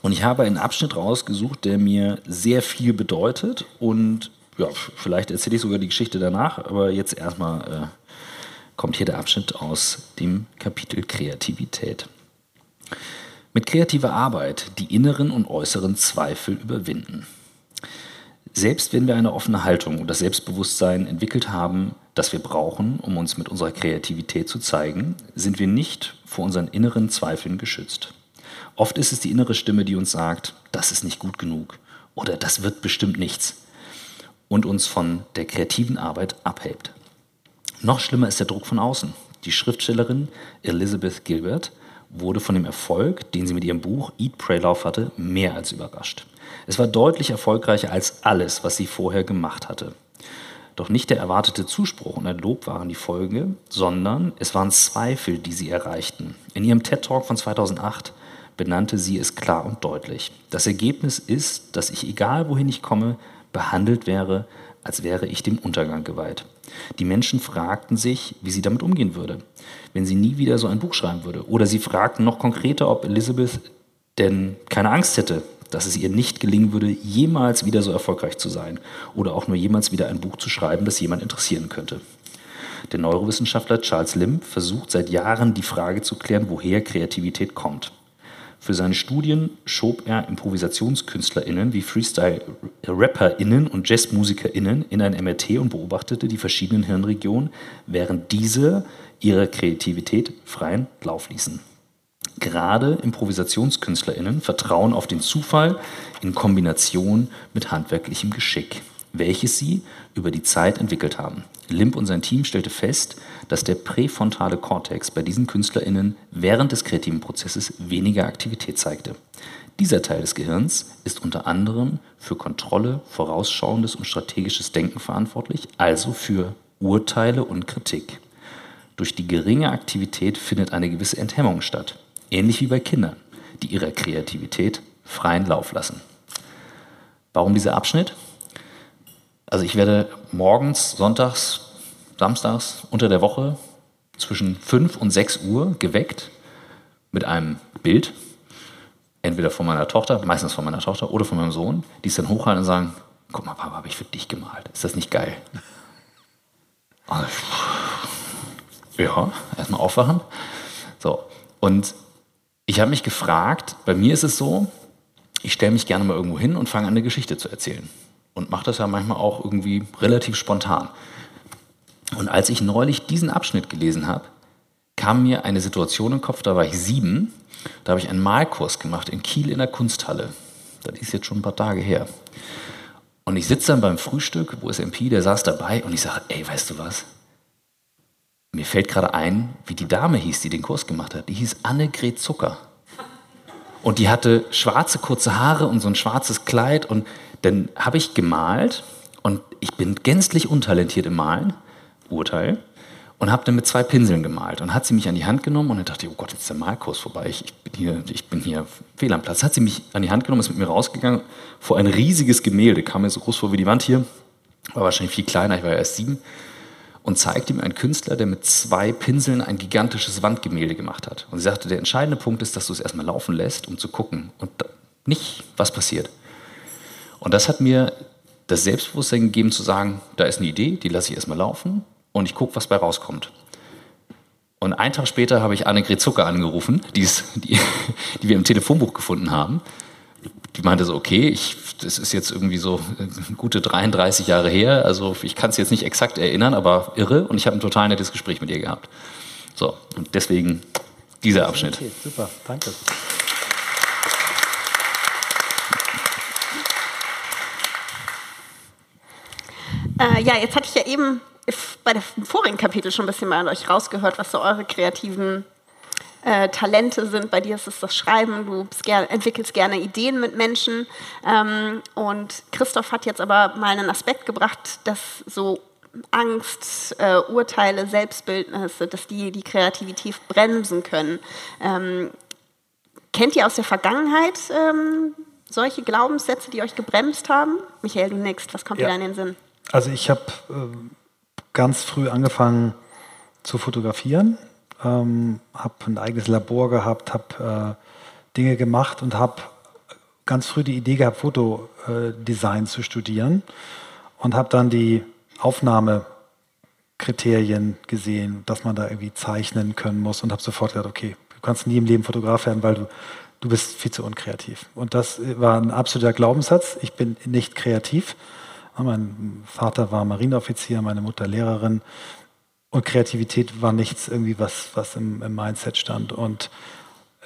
Und ich habe einen Abschnitt rausgesucht, der mir sehr viel bedeutet. Und ja, vielleicht erzähle ich sogar die Geschichte danach, aber jetzt erstmal äh, kommt hier der Abschnitt aus dem Kapitel Kreativität. Mit kreativer Arbeit die inneren und äußeren Zweifel überwinden. Selbst wenn wir eine offene Haltung und das Selbstbewusstsein entwickelt haben, das wir brauchen, um uns mit unserer Kreativität zu zeigen, sind wir nicht vor unseren inneren Zweifeln geschützt. Oft ist es die innere Stimme, die uns sagt, das ist nicht gut genug oder das wird bestimmt nichts und uns von der kreativen Arbeit abhält. Noch schlimmer ist der Druck von außen. Die Schriftstellerin Elizabeth Gilbert wurde von dem Erfolg, den sie mit ihrem Buch Eat, Pray, Love hatte, mehr als überrascht. Es war deutlich erfolgreicher als alles, was sie vorher gemacht hatte. Doch nicht der erwartete Zuspruch und ein Lob waren die Folge, sondern es waren Zweifel, die sie erreichten. In ihrem TED Talk von 2008 benannte sie es klar und deutlich. Das Ergebnis ist, dass ich, egal wohin ich komme, behandelt wäre, als wäre ich dem Untergang geweiht. Die Menschen fragten sich, wie sie damit umgehen würde, wenn sie nie wieder so ein Buch schreiben würde. Oder sie fragten noch konkreter, ob Elizabeth denn keine Angst hätte, dass es ihr nicht gelingen würde, jemals wieder so erfolgreich zu sein oder auch nur jemals wieder ein Buch zu schreiben, das jemand interessieren könnte. Der Neurowissenschaftler Charles Limb versucht seit Jahren die Frage zu klären, woher Kreativität kommt. Für seine Studien schob er ImprovisationskünstlerInnen wie Freestyle-RapperInnen und JazzmusikerInnen in ein MRT und beobachtete die verschiedenen Hirnregionen, während diese ihrer Kreativität freien Lauf ließen. Gerade ImprovisationskünstlerInnen vertrauen auf den Zufall in Kombination mit handwerklichem Geschick. Welches sie über die Zeit entwickelt haben. Limp und sein Team stellte fest, dass der präfrontale Kortex bei diesen KünstlerInnen während des kreativen Prozesses weniger Aktivität zeigte. Dieser Teil des Gehirns ist unter anderem für Kontrolle, vorausschauendes und strategisches Denken verantwortlich, also für Urteile und Kritik. Durch die geringe Aktivität findet eine gewisse Enthemmung statt, ähnlich wie bei Kindern, die ihrer Kreativität freien Lauf lassen. Warum dieser Abschnitt? Also ich werde morgens, sonntags, samstags unter der Woche zwischen 5 und 6 Uhr geweckt mit einem Bild, entweder von meiner Tochter, meistens von meiner Tochter oder von meinem Sohn, die es dann hochhalten und sagen, guck mal, Papa, habe ich für dich gemalt. Ist das nicht geil? ja, erstmal aufwachen. So, und ich habe mich gefragt, bei mir ist es so, ich stelle mich gerne mal irgendwo hin und fange an, eine Geschichte zu erzählen. Und mache das ja manchmal auch irgendwie relativ spontan. Und als ich neulich diesen Abschnitt gelesen habe, kam mir eine Situation im Kopf, da war ich sieben, da habe ich einen Malkurs gemacht in Kiel in der Kunsthalle. Das ist jetzt schon ein paar Tage her. Und ich sitze dann beim Frühstück, wo ist MP, der saß dabei und ich sage, ey, weißt du was? Mir fällt gerade ein, wie die Dame hieß, die den Kurs gemacht hat. Die hieß Annegret Zucker. Und die hatte schwarze kurze Haare und so ein schwarzes Kleid. Und dann habe ich gemalt und ich bin gänzlich untalentiert im Malen, Urteil und habe dann mit zwei Pinseln gemalt. Und hat sie mich an die Hand genommen und dann dachte ich, oh Gott, jetzt ist der Malkurs vorbei. Ich, ich, bin hier, ich bin hier fehl am Platz. Hat sie mich an die Hand genommen, ist mit mir rausgegangen vor ein riesiges Gemälde, kam mir so groß vor wie die Wand hier, war wahrscheinlich viel kleiner, ich war ja erst sieben, und zeigte mir einen Künstler, der mit zwei Pinseln ein gigantisches Wandgemälde gemacht hat. Und sie sagte, der entscheidende Punkt ist, dass du es erstmal laufen lässt, um zu gucken und nicht, was passiert. Und das hat mir das Selbstbewusstsein gegeben zu sagen, da ist eine Idee, die lasse ich erstmal laufen und ich gucke, was bei rauskommt. Und einen Tag später habe ich Annegret Zucker angerufen, die, ist, die, die wir im Telefonbuch gefunden haben. Die meinte so, okay, ich, das ist jetzt irgendwie so gute 33 Jahre her, also ich kann es jetzt nicht exakt erinnern, aber irre. Und ich habe ein total nettes Gespräch mit ihr gehabt. So, und deswegen dieser Abschnitt. Okay, super, danke. Äh, ja, jetzt hatte ich ja eben bei dem vorigen Kapitel schon ein bisschen mal an euch rausgehört, was so eure kreativen äh, Talente sind. Bei dir ist es das Schreiben, du ger entwickelst gerne Ideen mit Menschen. Ähm, und Christoph hat jetzt aber mal einen Aspekt gebracht, dass so Angst, äh, Urteile, Selbstbildnisse, dass die die Kreativität bremsen können. Ähm, kennt ihr aus der Vergangenheit ähm, solche Glaubenssätze, die euch gebremst haben? Michael, du nix, was kommt ja. dir da in den Sinn? Also ich habe äh, ganz früh angefangen zu fotografieren, ähm, habe ein eigenes Labor gehabt, habe äh, Dinge gemacht und habe ganz früh die Idee gehabt, Fotodesign äh, zu studieren und habe dann die Aufnahmekriterien gesehen, dass man da irgendwie zeichnen können muss und habe sofort gedacht, okay, du kannst nie im Leben Fotograf werden, weil du du bist viel zu unkreativ. Und das war ein absoluter Glaubenssatz. Ich bin nicht kreativ. Mein Vater war Marineoffizier, meine Mutter Lehrerin. Und Kreativität war nichts irgendwie, was, was im, im Mindset stand. Und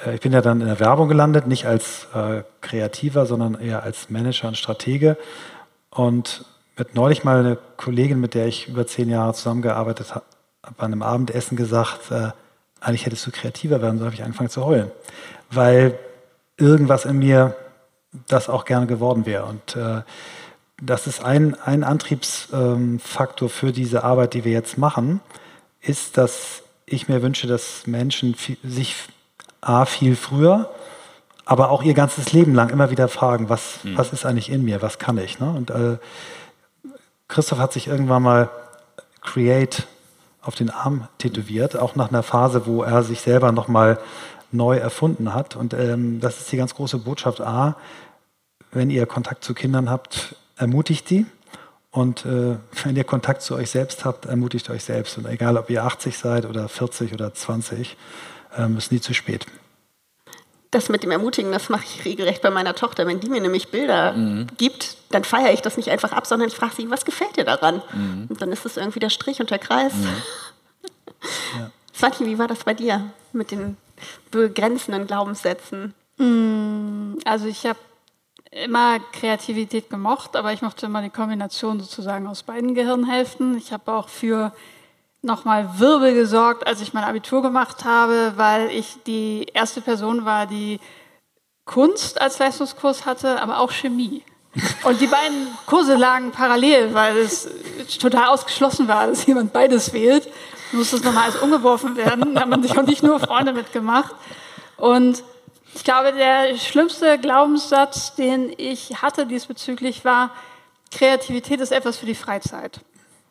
äh, ich bin ja dann in der Werbung gelandet, nicht als äh, Kreativer, sondern eher als Manager und Stratege. Und mit neulich mal eine Kollegin, mit der ich über zehn Jahre zusammengearbeitet habe, bei einem Abendessen gesagt, äh, eigentlich hättest du kreativer werden sollen, habe ich angefangen zu heulen. Weil irgendwas in mir das auch gerne geworden wäre. Und äh, das ist ein, ein Antriebsfaktor für diese Arbeit, die wir jetzt machen, ist, dass ich mir wünsche, dass Menschen sich A, viel früher, aber auch ihr ganzes Leben lang immer wieder fragen, was, mhm. was ist eigentlich in mir, was kann ich. Ne? Und äh, Christoph hat sich irgendwann mal Create auf den Arm tätowiert, auch nach einer Phase, wo er sich selber nochmal neu erfunden hat. Und ähm, das ist die ganz große Botschaft A, wenn ihr Kontakt zu Kindern habt, ermutigt die. Und äh, wenn ihr Kontakt zu euch selbst habt, ermutigt euch selbst. Und egal, ob ihr 80 seid oder 40 oder 20, ähm, ist nie zu spät. Das mit dem Ermutigen, das mache ich regelrecht bei meiner Tochter. Wenn die mir nämlich Bilder mhm. gibt, dann feiere ich das nicht einfach ab, sondern ich frage sie, was gefällt dir daran? Mhm. Und dann ist es irgendwie der Strich und der Kreis. Mhm. Ja. Swati, wie war das bei dir mit den begrenzenden Glaubenssätzen? Mm, also ich habe immer Kreativität gemocht, aber ich mochte immer die Kombination sozusagen aus beiden Gehirnhälften. Ich habe auch für nochmal Wirbel gesorgt, als ich mein Abitur gemacht habe, weil ich die erste Person war, die Kunst als Leistungskurs hatte, aber auch Chemie. Und die beiden Kurse lagen parallel, weil es total ausgeschlossen war, dass jemand beides wählt. Musste es nochmal alles umgeworfen werden. Da hat man sich auch nicht nur Freunde mitgemacht. Und ich glaube, der schlimmste Glaubenssatz, den ich hatte diesbezüglich, war, Kreativität ist etwas für die Freizeit.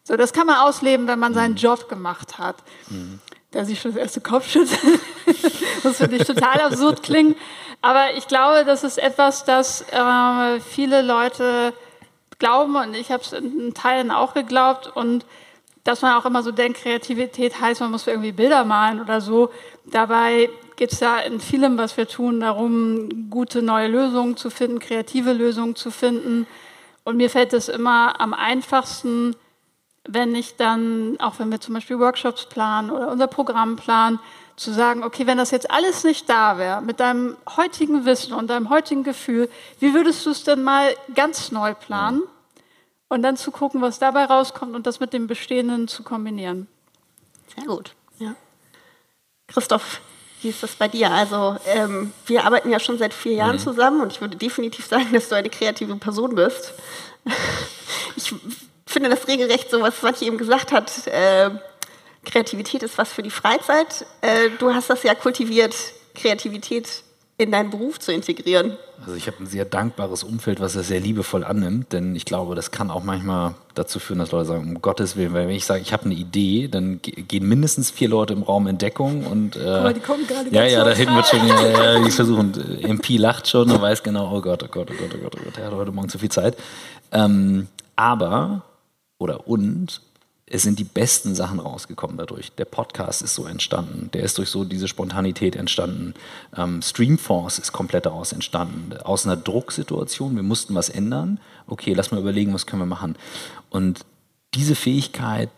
So, das kann man ausleben, wenn man seinen mhm. Job gemacht hat. Mhm. Da sich schon das erste Kopfschütteln. das finde ich total absurd klingen. Aber ich glaube, das ist etwas, das äh, viele Leute glauben und ich habe es in Teilen auch geglaubt und dass man auch immer so denkt, Kreativität heißt, man muss irgendwie Bilder malen oder so. Dabei geht es ja in vielem, was wir tun, darum, gute neue Lösungen zu finden, kreative Lösungen zu finden. Und mir fällt es immer am einfachsten, wenn ich dann, auch wenn wir zum Beispiel Workshops planen oder unser Programm planen, zu sagen, okay, wenn das jetzt alles nicht da wäre, mit deinem heutigen Wissen und deinem heutigen Gefühl, wie würdest du es denn mal ganz neu planen? Und dann zu gucken, was dabei rauskommt und das mit dem Bestehenden zu kombinieren. Sehr gut. Ja. Christoph, wie ist das bei dir? Also ähm, wir arbeiten ja schon seit vier Jahren mhm. zusammen und ich würde definitiv sagen, dass du eine kreative Person bist. ich finde das regelrecht so, was Swati eben gesagt hat. Äh, Kreativität ist was für die Freizeit. Äh, du hast das ja kultiviert, Kreativität in deinen Beruf zu integrieren. Also ich habe ein sehr dankbares Umfeld, was das sehr liebevoll annimmt, denn ich glaube, das kann auch manchmal dazu führen, dass Leute sagen, um Gottes Willen, weil wenn ich sage, ich habe eine Idee, dann gehen mindestens vier Leute im Raum in Deckung und äh, mal, die kommen gerade ja, ja, da hinten wird schon, ja, ja, die versuchen, MP lacht schon und weiß genau, oh Gott, oh Gott, oh Gott, oh Gott, oh Gott, er hat heute Morgen zu viel Zeit. Ähm, aber oder und es sind die besten Sachen rausgekommen dadurch. Der Podcast ist so entstanden. Der ist durch so diese Spontanität entstanden. Ähm, Streamforce ist komplett daraus entstanden. Aus einer Drucksituation, wir mussten was ändern. Okay, lass mal überlegen, was können wir machen. Und diese Fähigkeit,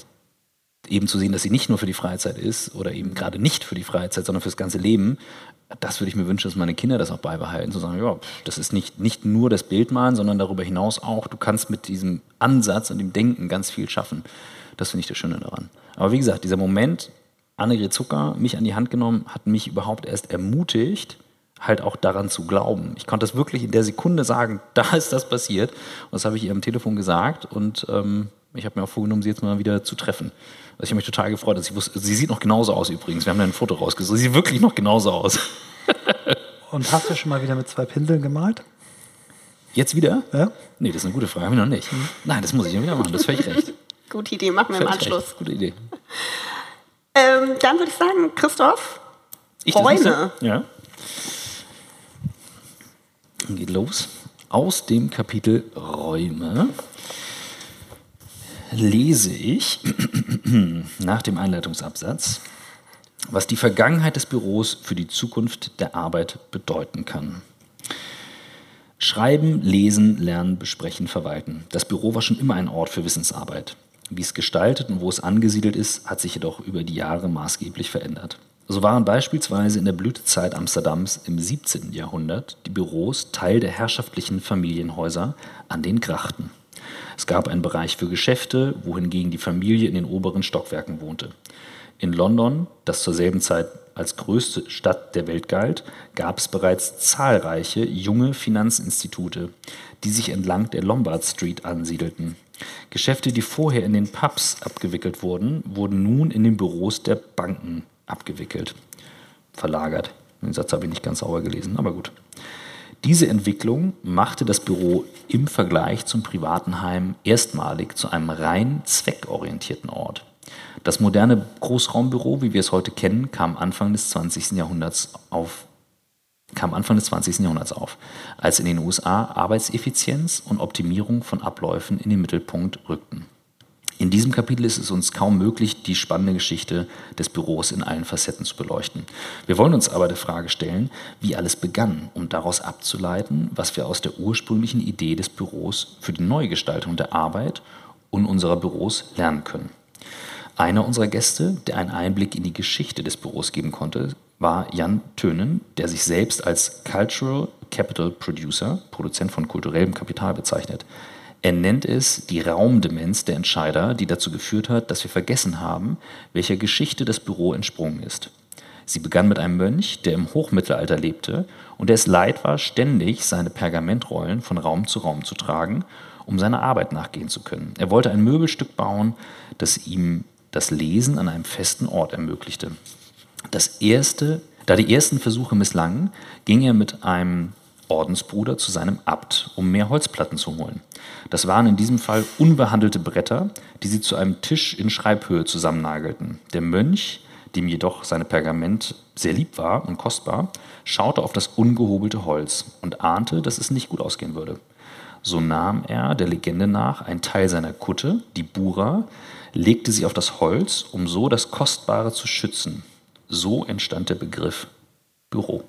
eben zu sehen, dass sie nicht nur für die Freizeit ist oder eben gerade nicht für die Freizeit, sondern fürs ganze Leben, das würde ich mir wünschen, dass meine Kinder das auch beibehalten, zu sagen, ja, das ist nicht, nicht nur das Bildmalen, sondern darüber hinaus auch, du kannst mit diesem Ansatz und dem Denken ganz viel schaffen. Das finde ich das Schöne daran. Aber wie gesagt, dieser Moment, Annegret Zucker, mich an die Hand genommen, hat mich überhaupt erst ermutigt, halt auch daran zu glauben. Ich konnte das wirklich in der Sekunde sagen, da ist das passiert. Und das habe ich ihr am Telefon gesagt und ähm, ich habe mir auch vorgenommen, sie jetzt mal wieder zu treffen. Also ich habe mich total gefreut. Dass ich wusste, sie sieht noch genauso aus übrigens. Wir haben da ein Foto rausgesucht. Sie sieht wirklich noch genauso aus. und hast du schon mal wieder mit zwei Pinseln gemalt? Jetzt wieder? Ja. Nee, das ist eine gute Frage. Habe ich noch nicht. Mhm. Nein, das muss ich wieder machen. Das völlig recht. Gute Idee, machen wir im Anschluss. Recht. Gute Idee. Ähm, dann würde ich sagen, Christoph, ich Räume. Ja. Geht los. Aus dem Kapitel Räume lese ich nach dem Einleitungsabsatz, was die Vergangenheit des Büros für die Zukunft der Arbeit bedeuten kann. Schreiben, lesen, lernen, besprechen, verwalten. Das Büro war schon immer ein Ort für Wissensarbeit. Wie es gestaltet und wo es angesiedelt ist, hat sich jedoch über die Jahre maßgeblich verändert. So waren beispielsweise in der Blütezeit Amsterdams im 17. Jahrhundert die Büros Teil der herrschaftlichen Familienhäuser an den Grachten. Es gab einen Bereich für Geschäfte, wohingegen die Familie in den oberen Stockwerken wohnte. In London, das zur selben Zeit als größte Stadt der Welt galt, gab es bereits zahlreiche junge Finanzinstitute, die sich entlang der Lombard Street ansiedelten. Geschäfte, die vorher in den Pubs abgewickelt wurden, wurden nun in den Büros der Banken abgewickelt. Verlagert. Den Satz habe ich nicht ganz sauber gelesen, aber gut. Diese Entwicklung machte das Büro im Vergleich zum privaten Heim erstmalig zu einem rein zweckorientierten Ort. Das moderne Großraumbüro, wie wir es heute kennen, kam Anfang des 20. Jahrhunderts auf kam Anfang des 20. Jahrhunderts auf, als in den USA Arbeitseffizienz und Optimierung von Abläufen in den Mittelpunkt rückten. In diesem Kapitel ist es uns kaum möglich, die spannende Geschichte des Büros in allen Facetten zu beleuchten. Wir wollen uns aber der Frage stellen, wie alles begann, um daraus abzuleiten, was wir aus der ursprünglichen Idee des Büros für die Neugestaltung der Arbeit und unserer Büros lernen können. Einer unserer Gäste, der einen Einblick in die Geschichte des Büros geben konnte, war Jan Tönen, der sich selbst als Cultural Capital Producer, Produzent von kulturellem Kapital bezeichnet. Er nennt es die Raumdemenz der Entscheider, die dazu geführt hat, dass wir vergessen haben, welcher Geschichte das Büro entsprungen ist. Sie begann mit einem Mönch, der im Hochmittelalter lebte und der es leid war, ständig seine Pergamentrollen von Raum zu Raum zu tragen, um seiner Arbeit nachgehen zu können. Er wollte ein Möbelstück bauen, das ihm das Lesen an einem festen Ort ermöglichte. Das erste, da die ersten Versuche misslangen, ging er mit einem Ordensbruder zu seinem Abt, um mehr Holzplatten zu holen. Das waren in diesem Fall unbehandelte Bretter, die sie zu einem Tisch in Schreibhöhe zusammennagelten. Der Mönch, dem jedoch seine Pergament sehr lieb war und kostbar, schaute auf das ungehobelte Holz und ahnte, dass es nicht gut ausgehen würde. So nahm er der Legende nach einen Teil seiner Kutte, die Bura, legte sie auf das Holz, um so das Kostbare zu schützen. So entstand der Begriff Büro.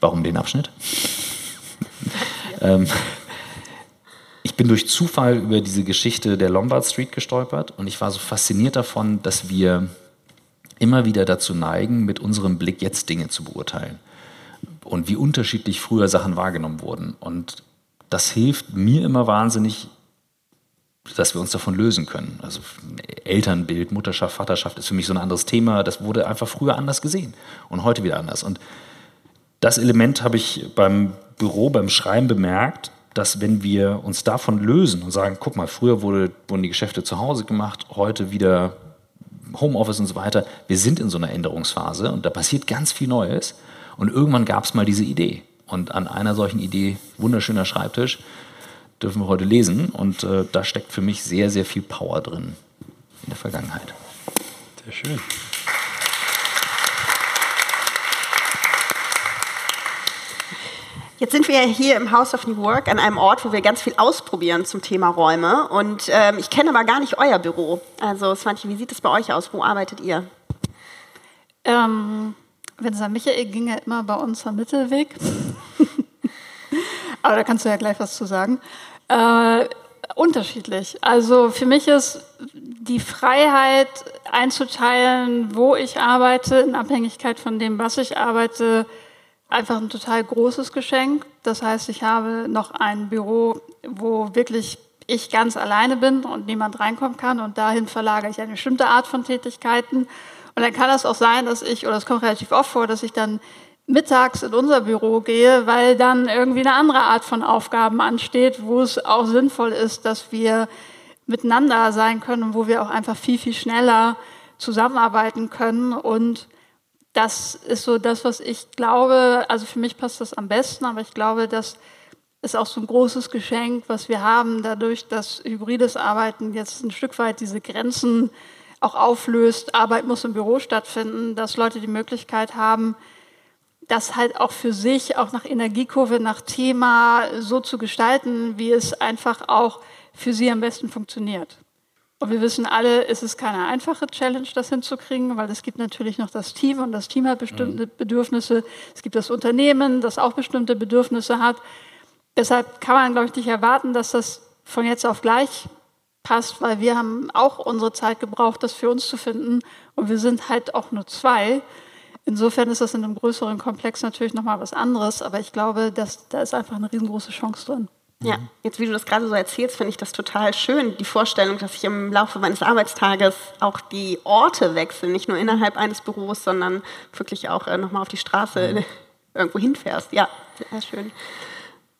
Warum den Abschnitt? ähm, ich bin durch Zufall über diese Geschichte der Lombard Street gestolpert und ich war so fasziniert davon, dass wir immer wieder dazu neigen, mit unserem Blick jetzt Dinge zu beurteilen und wie unterschiedlich früher Sachen wahrgenommen wurden. Und das hilft mir immer wahnsinnig, dass wir uns davon lösen können. Also Elternbild, Mutterschaft, Vaterschaft ist für mich so ein anderes Thema. Das wurde einfach früher anders gesehen und heute wieder anders. Und das Element habe ich beim Büro, beim Schreiben bemerkt, dass wenn wir uns davon lösen und sagen, guck mal, früher wurde, wurden die Geschäfte zu Hause gemacht, heute wieder Homeoffice und so weiter, wir sind in so einer Änderungsphase und da passiert ganz viel Neues. Und irgendwann gab es mal diese Idee. Und an einer solchen Idee, wunderschöner Schreibtisch, dürfen wir heute lesen. Und äh, da steckt für mich sehr, sehr viel Power drin in der Vergangenheit. Sehr schön. Jetzt sind wir hier im House of New Work an einem Ort, wo wir ganz viel ausprobieren zum Thema Räume. Und ähm, ich kenne aber gar nicht euer Büro. Also Svante, wie sieht es bei euch aus? Wo arbeitet ihr? Ähm, wenn es an Michael ginge, immer bei uns am Mittelweg. Aber da kannst du ja gleich was zu sagen. Äh, unterschiedlich. Also für mich ist die Freiheit einzuteilen, wo ich arbeite, in Abhängigkeit von dem, was ich arbeite, einfach ein total großes Geschenk. Das heißt, ich habe noch ein Büro, wo wirklich ich ganz alleine bin und niemand reinkommen kann und dahin verlagere ich eine bestimmte Art von Tätigkeiten. Und dann kann es auch sein, dass ich, oder es kommt relativ oft vor, dass ich dann mittags in unser Büro gehe, weil dann irgendwie eine andere Art von Aufgaben ansteht, wo es auch sinnvoll ist, dass wir miteinander sein können wo wir auch einfach viel, viel schneller zusammenarbeiten können. Und das ist so das, was ich glaube, also für mich passt das am besten, aber ich glaube, das ist auch so ein großes Geschenk, was wir haben, dadurch, dass hybrides Arbeiten jetzt ein Stück weit diese Grenzen auch auflöst. Arbeit muss im Büro stattfinden, dass Leute die Möglichkeit haben, das halt auch für sich, auch nach Energiekurve, nach Thema so zu gestalten, wie es einfach auch für sie am besten funktioniert. Und wir wissen alle, es ist keine einfache Challenge, das hinzukriegen, weil es gibt natürlich noch das Team und das Team hat bestimmte mhm. Bedürfnisse. Es gibt das Unternehmen, das auch bestimmte Bedürfnisse hat. Deshalb kann man, glaube ich, nicht erwarten, dass das von jetzt auf gleich passt, weil wir haben auch unsere Zeit gebraucht, das für uns zu finden. Und wir sind halt auch nur zwei. Insofern ist das in einem größeren Komplex natürlich nochmal was anderes, aber ich glaube, dass, da ist einfach eine riesengroße Chance drin. Ja, jetzt wie du das gerade so erzählst, finde ich das total schön, die Vorstellung, dass ich im Laufe meines Arbeitstages auch die Orte wechsle, nicht nur innerhalb eines Büros, sondern wirklich auch äh, nochmal auf die Straße mhm. irgendwo hinfährst. Ja, sehr schön.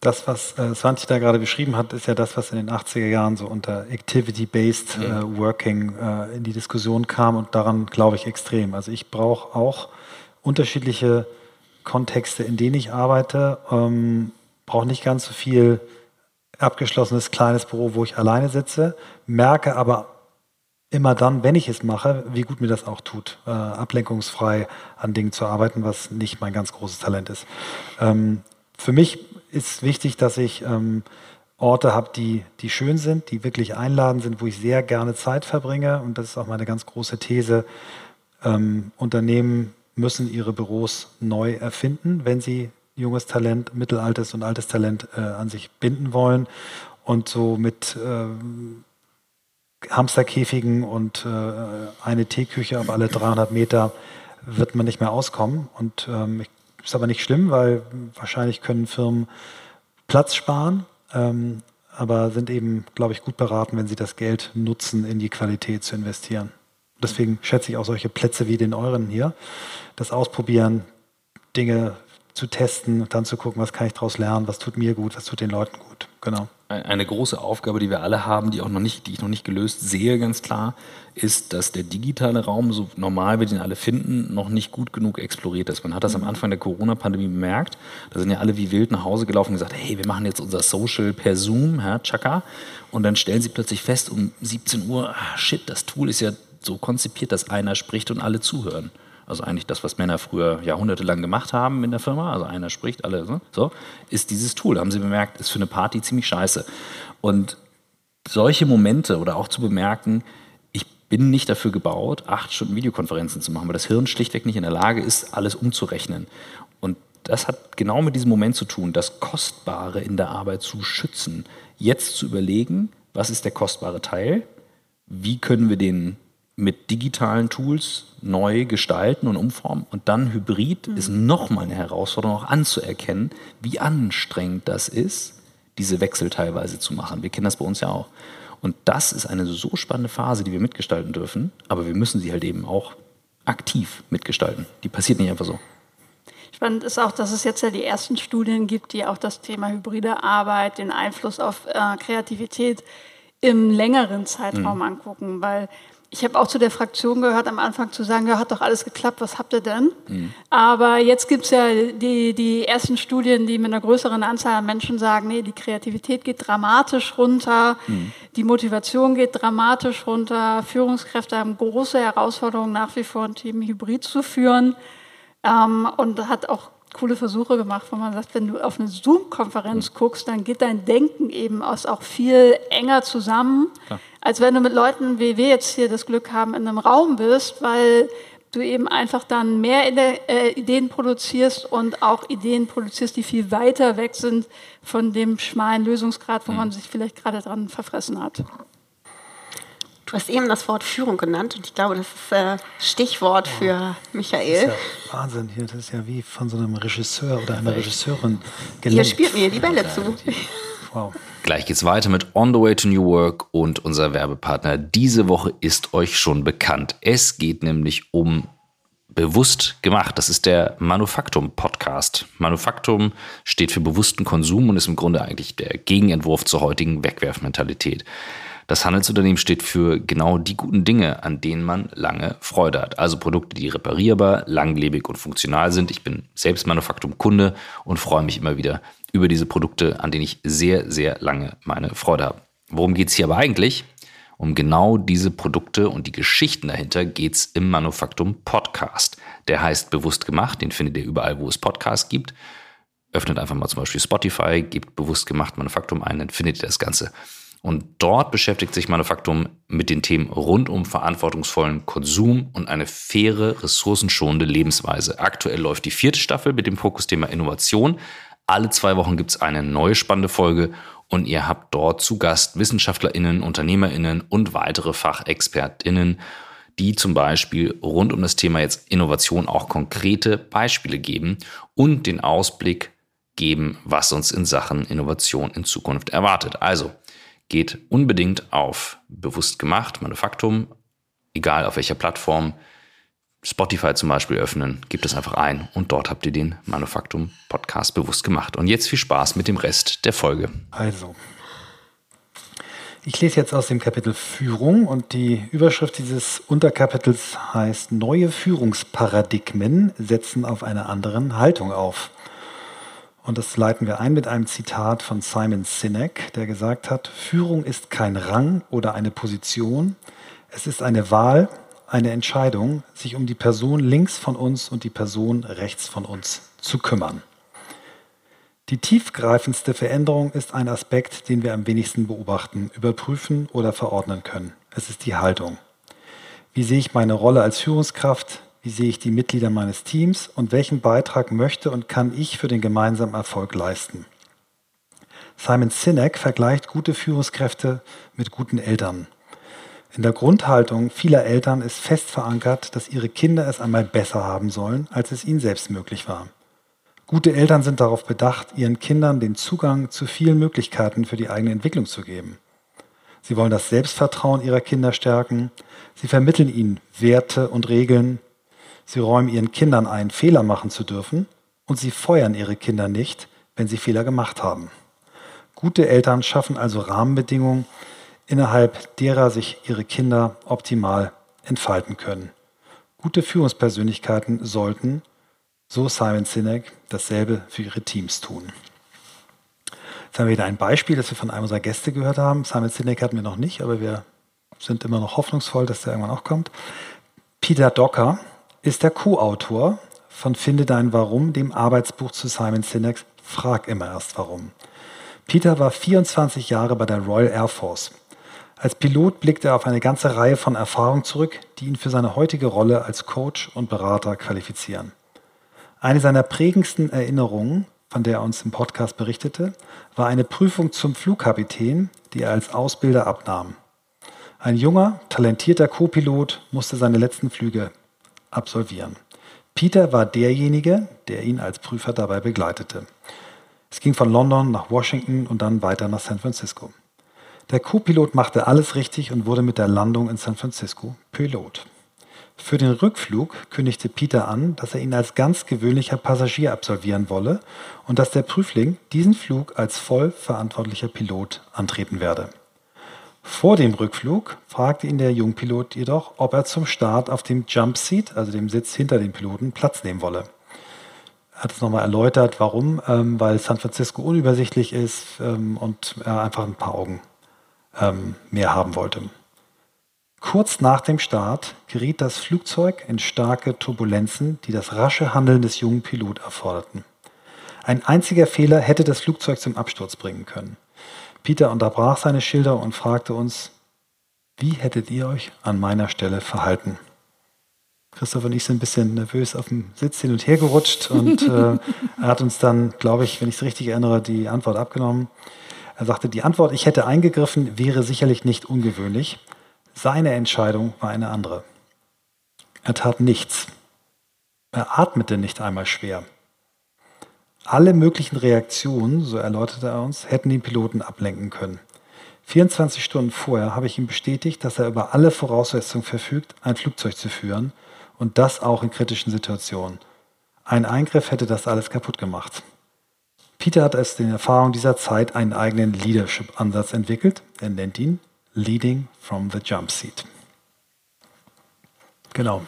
Das, was äh, Svanti da gerade beschrieben hat, ist ja das, was in den 80er Jahren so unter Activity-Based äh, Working äh, in die Diskussion kam und daran glaube ich extrem. Also ich brauche auch unterschiedliche Kontexte, in denen ich arbeite, ähm, brauche nicht ganz so viel abgeschlossenes kleines Büro, wo ich alleine sitze, merke aber immer dann, wenn ich es mache, wie gut mir das auch tut, äh, ablenkungsfrei an Dingen zu arbeiten, was nicht mein ganz großes Talent ist. Ähm, für mich ist wichtig, dass ich ähm, Orte habe, die, die schön sind, die wirklich einladend sind, wo ich sehr gerne Zeit verbringe. Und das ist auch meine ganz große These. Ähm, Unternehmen müssen ihre Büros neu erfinden, wenn sie junges Talent, mittelaltes und altes Talent äh, an sich binden wollen. Und so mit äh, Hamsterkäfigen und äh, eine Teeküche auf alle 300 Meter wird man nicht mehr auskommen. Und ähm, ist aber nicht schlimm, weil wahrscheinlich können Firmen Platz sparen, ähm, aber sind eben, glaube ich, gut beraten, wenn sie das Geld nutzen, in die Qualität zu investieren. Deswegen schätze ich auch solche Plätze wie den euren hier. Das Ausprobieren, Dinge zu testen und dann zu gucken, was kann ich daraus lernen, was tut mir gut, was tut den Leuten gut. Genau. Eine große Aufgabe, die wir alle haben, die auch noch nicht, die ich noch nicht gelöst sehe, ganz klar, ist, dass der digitale Raum, so normal wir den alle finden, noch nicht gut genug exploriert ist. Man hat das am Anfang der Corona-Pandemie bemerkt. Da sind ja alle wie wild nach Hause gelaufen und gesagt, hey, wir machen jetzt unser Social per Zoom, ja, Chaka. Und dann stellen sie plötzlich fest um 17 Uhr, ah, shit, das Tool ist ja so konzipiert, dass einer spricht und alle zuhören. Also eigentlich das, was Männer früher jahrhundertelang gemacht haben in der Firma, also einer spricht, alle ne? so, ist dieses Tool, haben sie bemerkt, ist für eine Party ziemlich scheiße. Und solche Momente oder auch zu bemerken, ich bin nicht dafür gebaut, acht Stunden Videokonferenzen zu machen, weil das Hirn schlichtweg nicht in der Lage ist, alles umzurechnen. Und das hat genau mit diesem Moment zu tun, das Kostbare in der Arbeit zu schützen. Jetzt zu überlegen, was ist der kostbare Teil, wie können wir den mit digitalen Tools neu gestalten und umformen. Und dann Hybrid mhm. ist nochmal eine Herausforderung, auch anzuerkennen, wie anstrengend das ist, diese Wechsel teilweise zu machen. Wir kennen das bei uns ja auch. Und das ist eine so spannende Phase, die wir mitgestalten dürfen, aber wir müssen sie halt eben auch aktiv mitgestalten. Die passiert nicht einfach so. Spannend ist auch, dass es jetzt ja die ersten Studien gibt, die auch das Thema hybride Arbeit, den Einfluss auf äh, Kreativität im längeren Zeitraum mhm. angucken, weil ich habe auch zu der Fraktion gehört, am Anfang zu sagen, ja, hat doch alles geklappt, was habt ihr denn? Mhm. Aber jetzt gibt es ja die, die ersten Studien, die mit einer größeren Anzahl an Menschen sagen, nee, die Kreativität geht dramatisch runter, mhm. die Motivation geht dramatisch runter, Führungskräfte haben große Herausforderungen nach wie vor, ein Team hybrid zu führen. Ähm, und hat auch coole Versuche gemacht, wo man sagt, wenn du auf eine Zoom-Konferenz mhm. guckst, dann geht dein Denken eben auch viel enger zusammen. Ja als wenn du mit Leuten wie wir jetzt hier das Glück haben, in einem Raum bist, weil du eben einfach dann mehr äh, Ideen produzierst und auch Ideen produzierst, die viel weiter weg sind von dem schmalen Lösungsgrad, wo man mhm. sich vielleicht gerade dran verfressen hat. Du hast eben das Wort Führung genannt und ich glaube, das ist äh, Stichwort für Michael. Das ist ja Wahnsinn hier, das ist ja wie von so einem Regisseur oder einer Regisseurin gelenkt. Ihr spielt mir die Bälle zu. Wow. Gleich geht's weiter mit On the Way to New Work und unser Werbepartner diese Woche ist euch schon bekannt. Es geht nämlich um bewusst gemacht. Das ist der Manufaktum Podcast. Manufaktum steht für bewussten Konsum und ist im Grunde eigentlich der Gegenentwurf zur heutigen Wegwerfmentalität. Das Handelsunternehmen steht für genau die guten Dinge, an denen man lange Freude hat. Also Produkte, die reparierbar, langlebig und funktional sind. Ich bin selbst Manufaktum-Kunde und freue mich immer wieder über diese Produkte, an denen ich sehr, sehr lange meine Freude habe. Worum geht es hier aber eigentlich? Um genau diese Produkte und die Geschichten dahinter geht es im Manufaktum Podcast. Der heißt Bewusst gemacht, den findet ihr überall, wo es Podcasts gibt. Öffnet einfach mal zum Beispiel Spotify, gebt Bewusst gemacht Manufaktum ein, dann findet ihr das Ganze. Und dort beschäftigt sich Manufaktum mit den Themen rund um verantwortungsvollen Konsum und eine faire, ressourcenschonende Lebensweise. Aktuell läuft die vierte Staffel mit dem Fokusthema Innovation. Alle zwei Wochen gibt es eine neue spannende Folge und ihr habt dort zu Gast WissenschaftlerInnen, UnternehmerInnen und weitere FachexpertInnen, die zum Beispiel rund um das Thema jetzt Innovation auch konkrete Beispiele geben und den Ausblick geben, was uns in Sachen Innovation in Zukunft erwartet. Also geht unbedingt auf bewusst gemacht, Manufaktum, egal auf welcher Plattform, Spotify zum Beispiel öffnen, gebt es einfach ein und dort habt ihr den Manufaktum Podcast bewusst gemacht. Und jetzt viel Spaß mit dem Rest der Folge. Also, ich lese jetzt aus dem Kapitel Führung und die Überschrift dieses Unterkapitels heißt Neue Führungsparadigmen setzen auf einer anderen Haltung auf. Und das leiten wir ein mit einem Zitat von Simon Sinek, der gesagt hat, Führung ist kein Rang oder eine Position, es ist eine Wahl, eine Entscheidung, sich um die Person links von uns und die Person rechts von uns zu kümmern. Die tiefgreifendste Veränderung ist ein Aspekt, den wir am wenigsten beobachten, überprüfen oder verordnen können. Es ist die Haltung. Wie sehe ich meine Rolle als Führungskraft? Wie sehe ich die Mitglieder meines Teams? Und welchen Beitrag möchte und kann ich für den gemeinsamen Erfolg leisten? Simon Sinek vergleicht gute Führungskräfte mit guten Eltern. In der Grundhaltung vieler Eltern ist fest verankert, dass ihre Kinder es einmal besser haben sollen, als es ihnen selbst möglich war. Gute Eltern sind darauf bedacht, ihren Kindern den Zugang zu vielen Möglichkeiten für die eigene Entwicklung zu geben. Sie wollen das Selbstvertrauen ihrer Kinder stärken. Sie vermitteln ihnen Werte und Regeln. Sie räumen ihren Kindern ein, Fehler machen zu dürfen. Und sie feuern ihre Kinder nicht, wenn sie Fehler gemacht haben. Gute Eltern schaffen also Rahmenbedingungen, innerhalb derer sich ihre Kinder optimal entfalten können. Gute Führungspersönlichkeiten sollten, so Simon Sinek, dasselbe für ihre Teams tun. Jetzt haben wir wieder ein Beispiel, das wir von einem unserer Gäste gehört haben. Simon Sinek hatten wir noch nicht, aber wir sind immer noch hoffnungsvoll, dass der irgendwann auch kommt. Peter Docker ist der Co-Autor von Finde dein Warum, dem Arbeitsbuch zu Simon Sineks Frag immer erst warum. Peter war 24 Jahre bei der Royal Air Force. Als Pilot blickt er auf eine ganze Reihe von Erfahrungen zurück, die ihn für seine heutige Rolle als Coach und Berater qualifizieren. Eine seiner prägendsten Erinnerungen, von der er uns im Podcast berichtete, war eine Prüfung zum Flugkapitän, die er als Ausbilder abnahm. Ein junger, talentierter Co-Pilot musste seine letzten Flüge absolvieren. Peter war derjenige, der ihn als Prüfer dabei begleitete. Es ging von London nach Washington und dann weiter nach San Francisco. Der Co-Pilot machte alles richtig und wurde mit der Landung in San Francisco Pilot. Für den Rückflug kündigte Peter an, dass er ihn als ganz gewöhnlicher Passagier absolvieren wolle und dass der Prüfling diesen Flug als voll verantwortlicher Pilot antreten werde. Vor dem Rückflug fragte ihn der Jungpilot jedoch, ob er zum Start auf dem Jump Seat, also dem Sitz hinter dem Piloten, Platz nehmen wolle hat es nochmal erläutert, warum, ähm, weil San Francisco unübersichtlich ist ähm, und er einfach ein paar Augen ähm, mehr haben wollte. Kurz nach dem Start geriet das Flugzeug in starke Turbulenzen, die das rasche Handeln des jungen Pilot erforderten. Ein einziger Fehler hätte das Flugzeug zum Absturz bringen können. Peter unterbrach seine Schilder und fragte uns, wie hättet ihr euch an meiner Stelle verhalten? Christoph und ich sind ein bisschen nervös auf dem Sitz hin und her gerutscht und äh, er hat uns dann, glaube ich, wenn ich es richtig erinnere, die Antwort abgenommen. Er sagte, die Antwort, ich hätte eingegriffen, wäre sicherlich nicht ungewöhnlich. Seine Entscheidung war eine andere. Er tat nichts. Er atmete nicht einmal schwer. Alle möglichen Reaktionen, so erläuterte er uns, hätten den Piloten ablenken können. 24 Stunden vorher habe ich ihm bestätigt, dass er über alle Voraussetzungen verfügt, ein Flugzeug zu führen und das auch in kritischen Situationen. Ein Eingriff hätte das alles kaputt gemacht. Peter hat aus den Erfahrungen dieser Zeit einen eigenen Leadership-Ansatz entwickelt. Er nennt ihn Leading from the Jump Seat. Genau.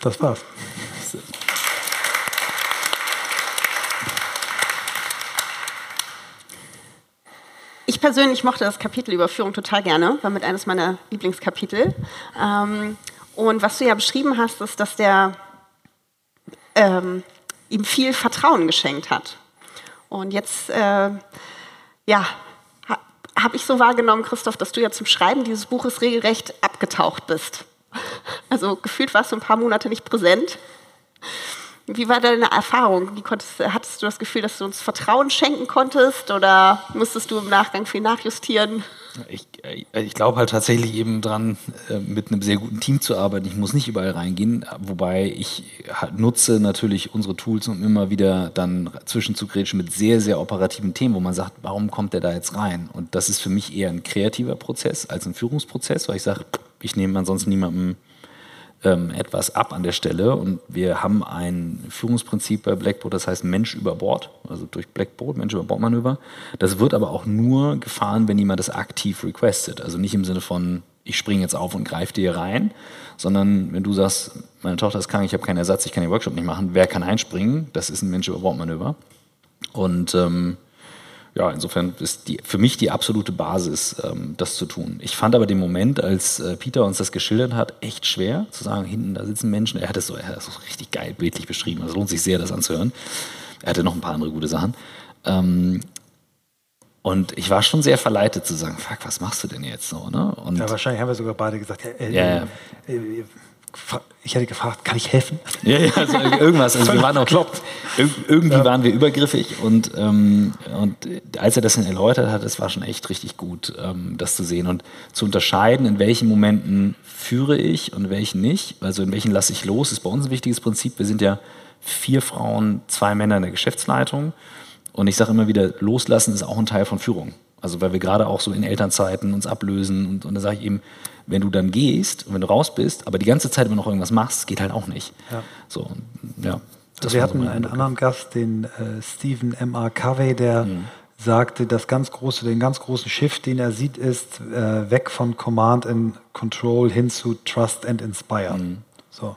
Das war's. Ich persönlich mochte das Kapitel über Führung total gerne, war mit eines meiner Lieblingskapitel. Ähm, und was du ja beschrieben hast, ist, dass der ähm, ihm viel Vertrauen geschenkt hat. Und jetzt, äh, ja, ha, habe ich so wahrgenommen, Christoph, dass du ja zum Schreiben dieses Buches regelrecht abgetaucht bist. Also gefühlt warst du ein paar Monate nicht präsent. Wie war deine Erfahrung? Konntest, hattest du das Gefühl, dass du uns Vertrauen schenken konntest oder musstest du im Nachgang viel nachjustieren? Ich, äh, ich glaube halt tatsächlich eben dran, äh, mit einem sehr guten Team zu arbeiten. Ich muss nicht überall reingehen, wobei ich nutze natürlich unsere Tools, um immer wieder dann zwischenzugrätschen mit sehr, sehr operativen Themen, wo man sagt, warum kommt der da jetzt rein? Und das ist für mich eher ein kreativer Prozess als ein Führungsprozess, weil ich sage, ich nehme ansonsten niemandem ähm, etwas ab an der Stelle. Und wir haben ein Führungsprinzip bei Blackboard, das heißt Mensch über Bord, also durch Blackboard, Mensch über Bord Manöver. Das wird aber auch nur gefahren, wenn jemand das aktiv requestet. Also nicht im Sinne von, ich springe jetzt auf und greife dir rein, sondern wenn du sagst, meine Tochter ist krank, ich habe keinen Ersatz, ich kann den Workshop nicht machen, wer kann einspringen? Das ist ein Mensch über Bord Manöver. Und ähm, ja, insofern ist die, für mich die absolute Basis, ähm, das zu tun. Ich fand aber den Moment, als äh, Peter uns das geschildert hat, echt schwer zu sagen, hinten da sitzen Menschen. Er hat es so, er hat es so richtig geil bildlich beschrieben. Es lohnt sich sehr, das anzuhören. Er hatte noch ein paar andere gute Sachen. Ähm, und ich war schon sehr verleitet zu sagen, fuck, was machst du denn jetzt so? Ne? Und ja, wahrscheinlich haben wir sogar beide gesagt, ja, äh, ja, ja. Äh, ich hätte gefragt, kann ich helfen? Ja, ja, also irgendwas. Also wir waren auch, irgendwie ja. waren wir übergriffig und, ähm, und als er das dann erläutert hat, es war schon echt richtig gut, ähm, das zu sehen und zu unterscheiden, in welchen Momenten führe ich und in welchen nicht. Also in welchen lasse ich los, ist bei uns ein wichtiges Prinzip. Wir sind ja vier Frauen, zwei Männer in der Geschäftsleitung und ich sage immer wieder, loslassen ist auch ein Teil von Führung. Also weil wir gerade auch so in Elternzeiten uns ablösen und, und da sage ich eben, wenn du dann gehst und wenn du raus bist, aber die ganze Zeit immer noch irgendwas machst, geht halt auch nicht. Ja. So, ja, wir hatten so einen anderen Gast, den äh, Stephen M. R. Covey, der mhm. sagte, das ganz große, den ganz großen Shift, den er sieht, ist äh, weg von Command and Control hin zu Trust and Inspire. Mhm. So.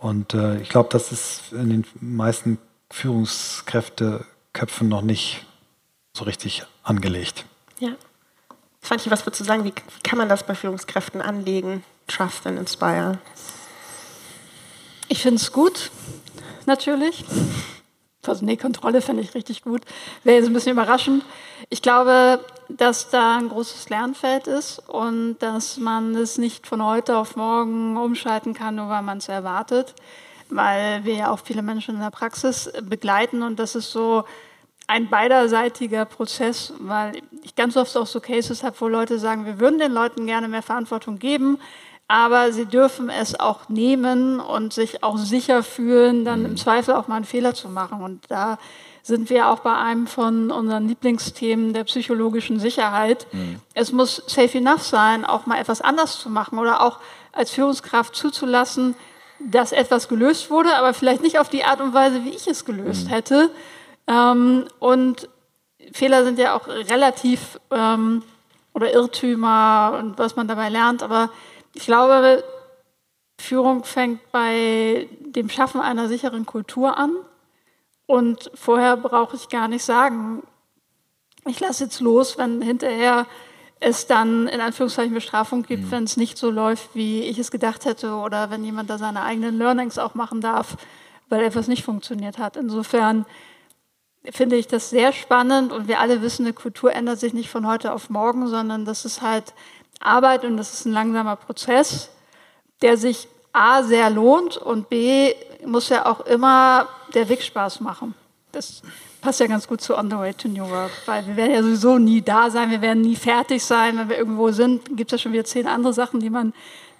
Und äh, ich glaube, das ist in den meisten Führungskräfteköpfen noch nicht so richtig angelegt. Ja. Ich, was würdest du sagen, wie, wie kann man das bei Führungskräften anlegen? Trust and Inspire. Ich finde es gut, natürlich. Also nee, Kontrolle finde ich richtig gut. Wäre jetzt ein bisschen überraschend. Ich glaube, dass da ein großes Lernfeld ist und dass man es nicht von heute auf morgen umschalten kann, nur weil man es erwartet, weil wir ja auch viele Menschen in der Praxis begleiten und das ist so, ein beiderseitiger Prozess, weil ich ganz oft auch so Cases habe, wo Leute sagen, wir würden den Leuten gerne mehr Verantwortung geben, aber sie dürfen es auch nehmen und sich auch sicher fühlen, dann im mhm. Zweifel auch mal einen Fehler zu machen. Und da sind wir auch bei einem von unseren Lieblingsthemen der psychologischen Sicherheit. Mhm. Es muss safe enough sein, auch mal etwas anders zu machen oder auch als Führungskraft zuzulassen, dass etwas gelöst wurde, aber vielleicht nicht auf die Art und Weise, wie ich es gelöst mhm. hätte, ähm, und Fehler sind ja auch relativ ähm, oder Irrtümer und was man dabei lernt. Aber ich glaube, Führung fängt bei dem Schaffen einer sicheren Kultur an. Und vorher brauche ich gar nicht sagen, ich lasse jetzt los, wenn hinterher es dann in Anführungszeichen Bestrafung gibt, mhm. wenn es nicht so läuft, wie ich es gedacht hätte oder wenn jemand da seine eigenen Learnings auch machen darf, weil etwas nicht funktioniert hat. Insofern finde ich das sehr spannend und wir alle wissen, eine Kultur ändert sich nicht von heute auf morgen, sondern das ist halt Arbeit und das ist ein langsamer Prozess, der sich A sehr lohnt und B muss ja auch immer der Weg Spaß machen. Das passt ja ganz gut zu On the Way to New Work, weil wir werden ja sowieso nie da sein, wir werden nie fertig sein, wenn wir irgendwo sind. Gibt es ja schon wieder zehn andere Sachen, die man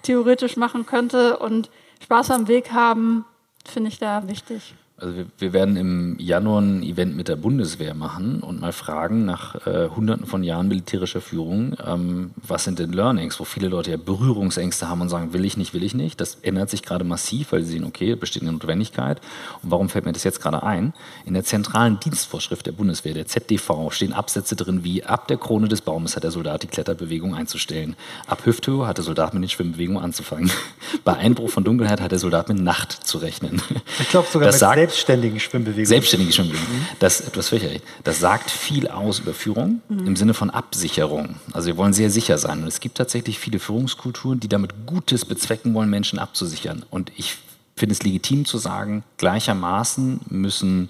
theoretisch machen könnte und Spaß am Weg haben, finde ich da wichtig. Also wir, wir, werden im Januar ein Event mit der Bundeswehr machen und mal fragen nach äh, hunderten von Jahren militärischer Führung, ähm, was sind denn Learnings, wo viele Leute ja Berührungsängste haben und sagen, will ich nicht, will ich nicht. Das ändert sich gerade massiv, weil sie sehen, okay, besteht eine Notwendigkeit. Und warum fällt mir das jetzt gerade ein? In der zentralen Dienstvorschrift der Bundeswehr, der ZDV, stehen Absätze drin wie, ab der Krone des Baumes hat der Soldat die Kletterbewegung einzustellen. Ab Hüfthöhe hat der Soldat mit den Schwimmbewegungen anzufangen. Bei Einbruch von Dunkelheit hat der Soldat mit Nacht zu rechnen. Ich glaube sogar das mit sagt, Selbstständigen Schwimmbewegungen. Selbstständige Schwimmbewegungen. Mhm. Das, etwas fürchterlich. Das sagt viel aus über Führung mhm. im Sinne von Absicherung. Also wir wollen sehr sicher sein. Und es gibt tatsächlich viele Führungskulturen, die damit Gutes bezwecken wollen, Menschen abzusichern. Und ich finde es legitim zu sagen, gleichermaßen müssen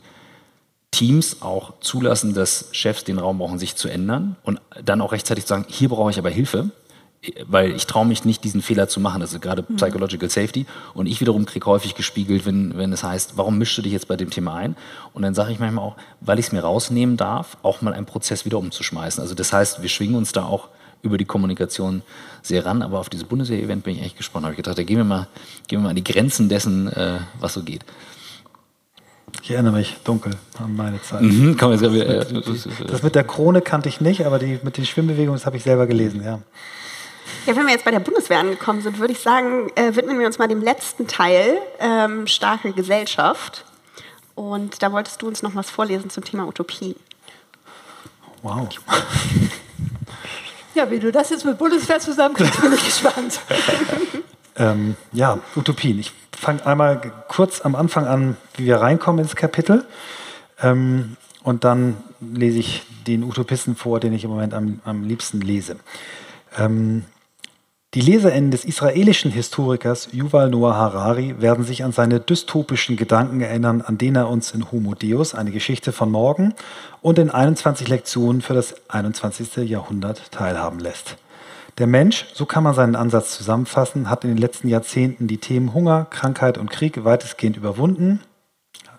Teams auch zulassen, dass Chefs den Raum brauchen, sich zu ändern und dann auch rechtzeitig zu sagen, hier brauche ich aber Hilfe weil ich traue mich nicht, diesen Fehler zu machen. Also gerade mhm. Psychological Safety. Und ich wiederum kriege häufig gespiegelt, wenn, wenn es heißt, warum mischst du dich jetzt bei dem Thema ein? Und dann sage ich manchmal auch, weil ich es mir rausnehmen darf, auch mal einen Prozess wieder umzuschmeißen. Also das heißt, wir schwingen uns da auch über die Kommunikation sehr ran. Aber auf dieses Bundeswehr-Event bin ich echt gespannt. Habe ich gedacht, da gehen wir mal, gehen wir mal an die Grenzen dessen, äh, was so geht. Ich erinnere mich dunkel an meine Zeit. Mhm, komm, jetzt, äh, das mit der Krone kannte ich nicht, aber die, mit den Schwimmbewegungen, das habe ich selber gelesen, ja. Ja, wenn wir jetzt bei der Bundeswehr angekommen sind, würde ich sagen, äh, widmen wir uns mal dem letzten Teil, ähm, starke Gesellschaft. Und da wolltest du uns noch was vorlesen zum Thema Utopie. Wow. Ja, wie du das jetzt mit Bundeswehr zusammenkriegst, bin ich gespannt. ähm, ja, Utopien. Ich fange einmal kurz am Anfang an, wie wir reinkommen ins Kapitel. Ähm, und dann lese ich den Utopisten vor, den ich im Moment am, am liebsten lese. Ähm, die LeserInnen des israelischen Historikers Yuval Noah Harari werden sich an seine dystopischen Gedanken erinnern, an denen er uns in Homo Deus, eine Geschichte von morgen und in 21 Lektionen für das 21. Jahrhundert teilhaben lässt. Der Mensch, so kann man seinen Ansatz zusammenfassen, hat in den letzten Jahrzehnten die Themen Hunger, Krankheit und Krieg weitestgehend überwunden.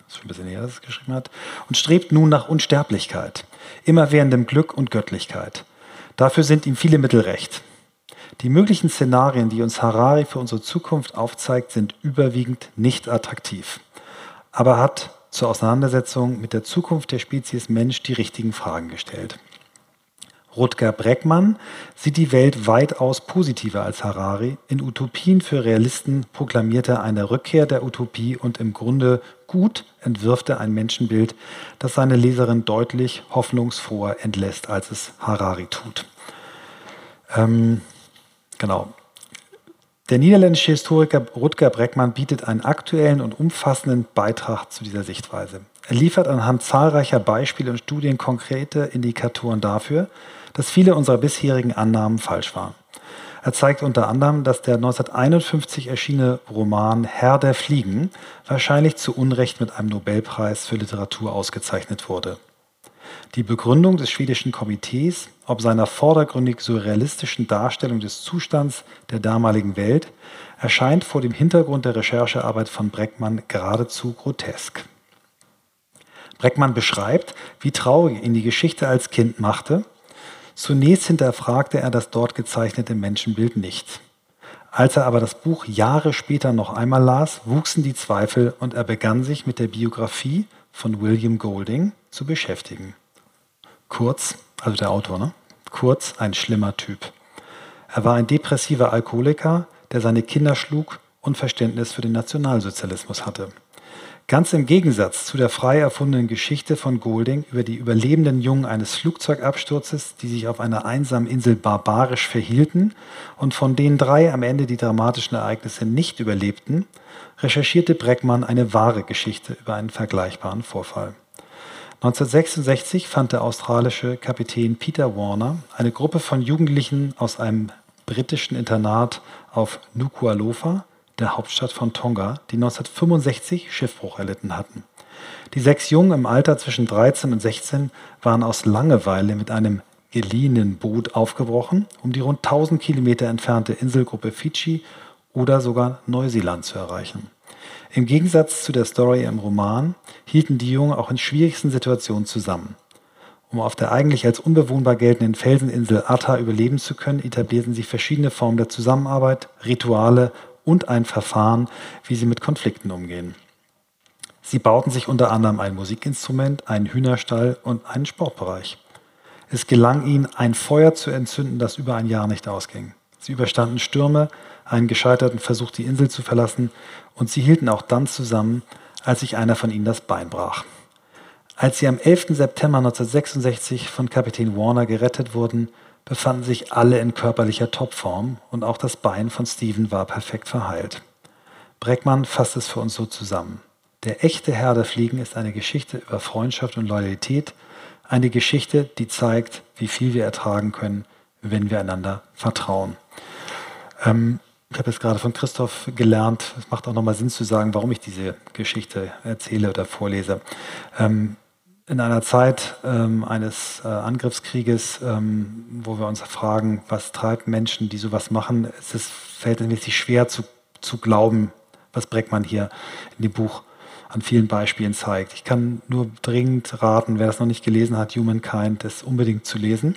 Ist schon ein bisschen näher, dass es geschrieben hat. Und strebt nun nach Unsterblichkeit, immerwährendem Glück und Göttlichkeit. Dafür sind ihm viele Mittel recht. Die möglichen Szenarien, die uns Harari für unsere Zukunft aufzeigt, sind überwiegend nicht attraktiv. Aber hat zur Auseinandersetzung mit der Zukunft der Spezies Mensch die richtigen Fragen gestellt. Rutger Breckmann sieht die Welt weitaus positiver als Harari. In Utopien für Realisten proklamiert er eine Rückkehr der Utopie und im Grunde gut entwirft er ein Menschenbild, das seine Leserin deutlich hoffnungsfroher entlässt, als es Harari tut. Ähm, genau. Der niederländische Historiker Rutger Breckmann bietet einen aktuellen und umfassenden Beitrag zu dieser Sichtweise. Er liefert anhand zahlreicher Beispiele und Studien konkrete Indikatoren dafür, dass viele unserer bisherigen Annahmen falsch waren. Er zeigt unter anderem, dass der 1951 erschienene Roman Herr der Fliegen wahrscheinlich zu Unrecht mit einem Nobelpreis für Literatur ausgezeichnet wurde. Die Begründung des schwedischen Komitees, ob seiner vordergründig surrealistischen Darstellung des Zustands der damaligen Welt, erscheint vor dem Hintergrund der Recherchearbeit von Breckmann geradezu grotesk. Breckmann beschreibt, wie traurig ihn die Geschichte als Kind machte Zunächst hinterfragte er das dort gezeichnete Menschenbild nicht. Als er aber das Buch Jahre später noch einmal las, wuchsen die Zweifel und er begann sich mit der Biografie von William Golding zu beschäftigen. Kurz, also der Autor, ne? Kurz ein schlimmer Typ. Er war ein depressiver Alkoholiker, der seine Kinder schlug und Verständnis für den Nationalsozialismus hatte. Ganz im Gegensatz zu der frei erfundenen Geschichte von Golding über die überlebenden Jungen eines Flugzeugabsturzes, die sich auf einer einsamen Insel barbarisch verhielten und von denen drei am Ende die dramatischen Ereignisse nicht überlebten, recherchierte Breckmann eine wahre Geschichte über einen vergleichbaren Vorfall. 1966 fand der australische Kapitän Peter Warner eine Gruppe von Jugendlichen aus einem britischen Internat auf Nuku'alofa der Hauptstadt von Tonga, die 1965 Schiffbruch erlitten hatten. Die sechs Jungen im Alter zwischen 13 und 16 waren aus Langeweile mit einem geliehenen Boot aufgebrochen, um die rund 1000 Kilometer entfernte Inselgruppe Fidschi oder sogar Neuseeland zu erreichen. Im Gegensatz zu der Story im Roman hielten die Jungen auch in schwierigsten Situationen zusammen. Um auf der eigentlich als unbewohnbar geltenden Felseninsel Atta überleben zu können, etablierten sie verschiedene Formen der Zusammenarbeit, Rituale und ein Verfahren, wie sie mit Konflikten umgehen. Sie bauten sich unter anderem ein Musikinstrument, einen Hühnerstall und einen Sportbereich. Es gelang ihnen, ein Feuer zu entzünden, das über ein Jahr nicht ausging. Sie überstanden Stürme, einen gescheiterten Versuch, die Insel zu verlassen, und sie hielten auch dann zusammen, als sich einer von ihnen das Bein brach. Als sie am 11. September 1966 von Kapitän Warner gerettet wurden, befanden sich alle in körperlicher Topform und auch das Bein von Steven war perfekt verheilt. Breckmann fasst es für uns so zusammen. Der echte Herr der Fliegen ist eine Geschichte über Freundschaft und Loyalität, eine Geschichte, die zeigt, wie viel wir ertragen können, wenn wir einander vertrauen. Ähm, ich habe jetzt gerade von Christoph gelernt, es macht auch nochmal Sinn zu sagen, warum ich diese Geschichte erzähle oder vorlese. Ähm, in einer Zeit ähm, eines äh, Angriffskrieges, ähm, wo wir uns fragen, was treibt Menschen, die sowas machen, es ist verhältnismäßig schwer zu, zu glauben, was Breckmann hier in dem Buch an vielen Beispielen zeigt. Ich kann nur dringend raten, wer das noch nicht gelesen hat, Humankind, das unbedingt zu lesen,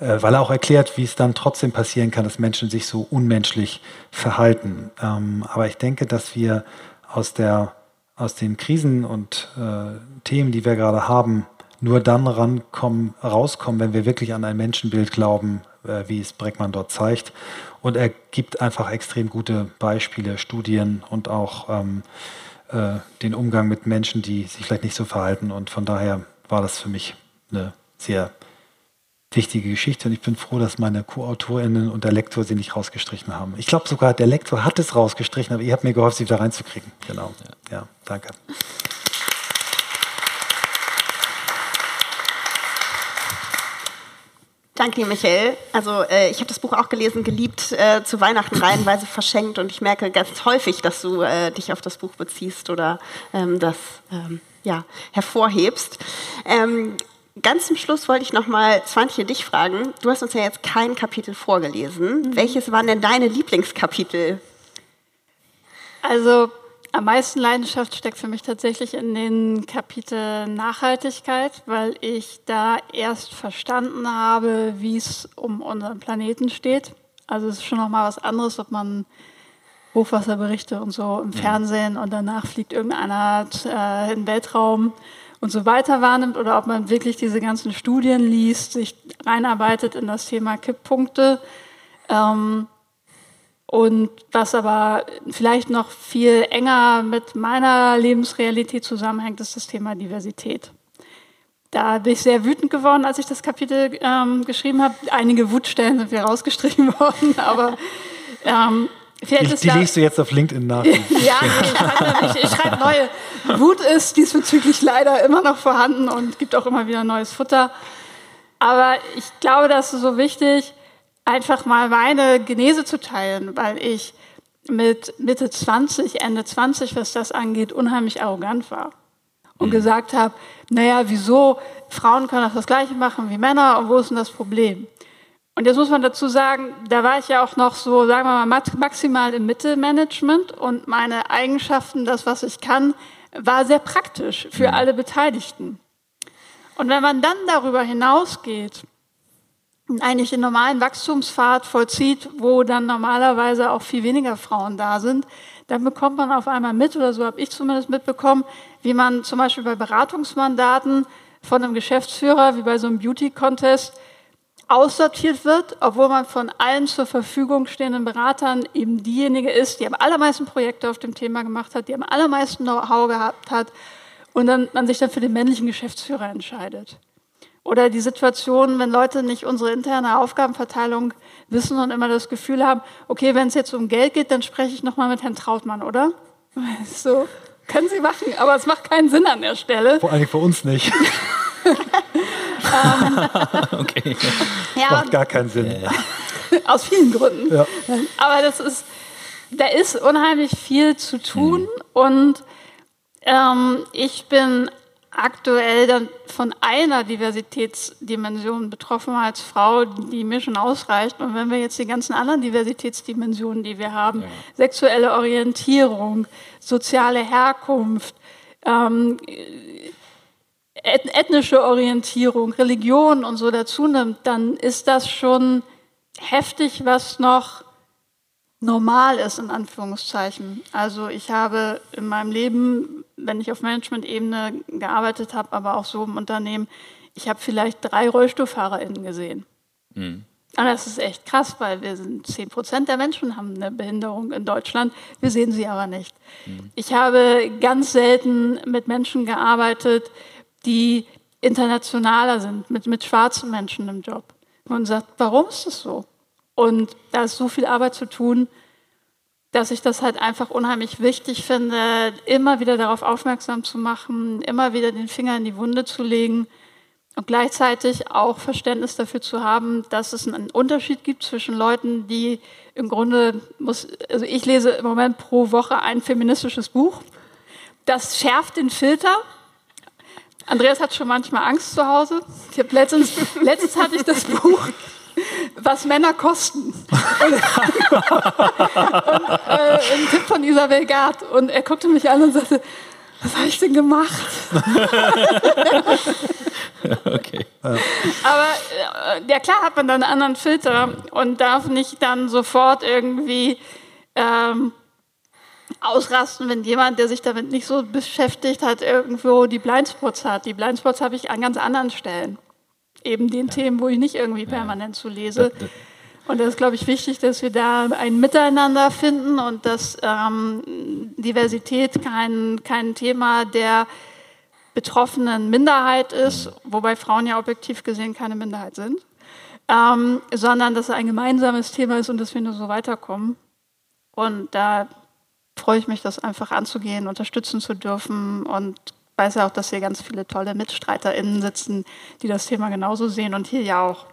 äh, weil er auch erklärt, wie es dann trotzdem passieren kann, dass Menschen sich so unmenschlich verhalten. Ähm, aber ich denke, dass wir aus der aus den Krisen und äh, Themen, die wir gerade haben, nur dann rankommen, rauskommen, wenn wir wirklich an ein Menschenbild glauben, äh, wie es Breckmann dort zeigt. Und er gibt einfach extrem gute Beispiele, Studien und auch ähm, äh, den Umgang mit Menschen, die sich vielleicht nicht so verhalten. Und von daher war das für mich eine sehr wichtige Geschichte und ich bin froh, dass meine Co-AutorInnen und der Lektor sie nicht rausgestrichen haben. Ich glaube sogar, der Lektor hat es rausgestrichen, aber ihr habt mir gehofft, sie wieder reinzukriegen. Genau. Ja, ja danke. Danke dir, Michael. Also äh, ich habe das Buch auch gelesen, geliebt, äh, zu Weihnachten reihenweise verschenkt und ich merke ganz häufig, dass du äh, dich auf das Buch beziehst oder ähm, das ähm, ja, hervorhebst. Ähm, Ganz zum Schluss wollte ich noch mal Swantje dich fragen. Du hast uns ja jetzt kein Kapitel vorgelesen. Mhm. Welches waren denn deine Lieblingskapitel? Also am meisten Leidenschaft steckt für mich tatsächlich in den Kapiteln Nachhaltigkeit, weil ich da erst verstanden habe, wie es um unseren Planeten steht. Also es ist schon noch mal was anderes, ob man Hochwasserberichte und so im Fernsehen und danach fliegt irgendeiner äh, in den Weltraum und so weiter wahrnimmt oder ob man wirklich diese ganzen Studien liest, sich reinarbeitet in das Thema Kipppunkte. Ähm, und was aber vielleicht noch viel enger mit meiner Lebensrealität zusammenhängt, ist das Thema Diversität. Da bin ich sehr wütend geworden, als ich das Kapitel ähm, geschrieben habe. Einige Wutstellen sind wir rausgestrichen worden, aber ähm, Vielleicht die, die liest du jetzt auf LinkedIn nach. ja, nee, ich, ich schreibe neue. Wut ist diesbezüglich leider immer noch vorhanden und gibt auch immer wieder neues Futter. Aber ich glaube, das ist so wichtig, einfach mal meine Genese zu teilen, weil ich mit Mitte 20, Ende 20, was das angeht, unheimlich arrogant war. Und mhm. gesagt habe, naja, wieso, Frauen können auch das Gleiche machen wie Männer und wo ist denn das Problem? Und jetzt muss man dazu sagen, da war ich ja auch noch so, sagen wir mal, maximal im Mittelmanagement und meine Eigenschaften, das, was ich kann, war sehr praktisch für mhm. alle Beteiligten. Und wenn man dann darüber hinausgeht und eigentlich den normalen Wachstumspfad vollzieht, wo dann normalerweise auch viel weniger Frauen da sind, dann bekommt man auf einmal mit, oder so habe ich zumindest mitbekommen, wie man zum Beispiel bei Beratungsmandaten von einem Geschäftsführer, wie bei so einem Beauty-Contest, aussortiert wird, obwohl man von allen zur Verfügung stehenden Beratern eben diejenige ist, die am allermeisten Projekte auf dem Thema gemacht hat, die am allermeisten Know-how gehabt hat und dann man sich dann für den männlichen Geschäftsführer entscheidet. Oder die Situation, wenn Leute nicht unsere interne Aufgabenverteilung wissen und immer das Gefühl haben, okay, wenn es jetzt um Geld geht, dann spreche ich nochmal mit Herrn Trautmann, oder? So, können Sie machen, aber es macht keinen Sinn an der Stelle. Vor allem für uns nicht. okay. Ja, macht gar keinen Sinn. Aus vielen Gründen. Ja. Aber das ist, da ist unheimlich viel zu tun mhm. und ähm, ich bin aktuell dann von einer Diversitätsdimension betroffen als Frau, die mir schon ausreicht. Und wenn wir jetzt die ganzen anderen Diversitätsdimensionen, die wir haben, ja. sexuelle Orientierung, soziale Herkunft, ähm, ethnische Orientierung, Religion und so dazu nimmt, dann ist das schon heftig, was noch normal ist, in Anführungszeichen. Also ich habe in meinem Leben, wenn ich auf Management-Ebene gearbeitet habe, aber auch so im Unternehmen, ich habe vielleicht drei RollstuhlfahrerInnen gesehen. Mhm. Und das ist echt krass, weil wir sind 10 Prozent der Menschen haben eine Behinderung in Deutschland. Wir sehen sie aber nicht. Mhm. Ich habe ganz selten mit Menschen gearbeitet, die internationaler sind, mit, mit schwarzen Menschen im Job. Und sagt, warum ist das so? Und da ist so viel Arbeit zu tun, dass ich das halt einfach unheimlich wichtig finde, immer wieder darauf aufmerksam zu machen, immer wieder den Finger in die Wunde zu legen und gleichzeitig auch Verständnis dafür zu haben, dass es einen Unterschied gibt zwischen Leuten, die im Grunde muss, also ich lese im Moment pro Woche ein feministisches Buch. Das schärft den Filter, Andreas hat schon manchmal Angst zu Hause. Ich hab letztens, letztens hatte ich das Buch was Männer kosten. und, äh, ein Tipp von Isabel Gard. Und er guckte mich an und sagte, was habe ich denn gemacht? okay. Aber äh, ja klar hat man dann einen anderen Filter und darf nicht dann sofort irgendwie ähm, ausrasten, wenn jemand, der sich damit nicht so beschäftigt hat, irgendwo die Blindspots hat. Die Blindspots habe ich an ganz anderen Stellen. Eben den ja. Themen, wo ich nicht irgendwie permanent zu lese. Und das ist, glaube ich, wichtig, dass wir da ein Miteinander finden und dass ähm, Diversität kein, kein Thema der betroffenen Minderheit ist, wobei Frauen ja objektiv gesehen keine Minderheit sind, ähm, sondern dass es ein gemeinsames Thema ist und dass wir nur so weiterkommen. Und da freue ich mich, das einfach anzugehen, unterstützen zu dürfen und weiß ja auch, dass hier ganz viele tolle MitstreiterInnen sitzen, die das Thema genauso sehen und hier ja auch.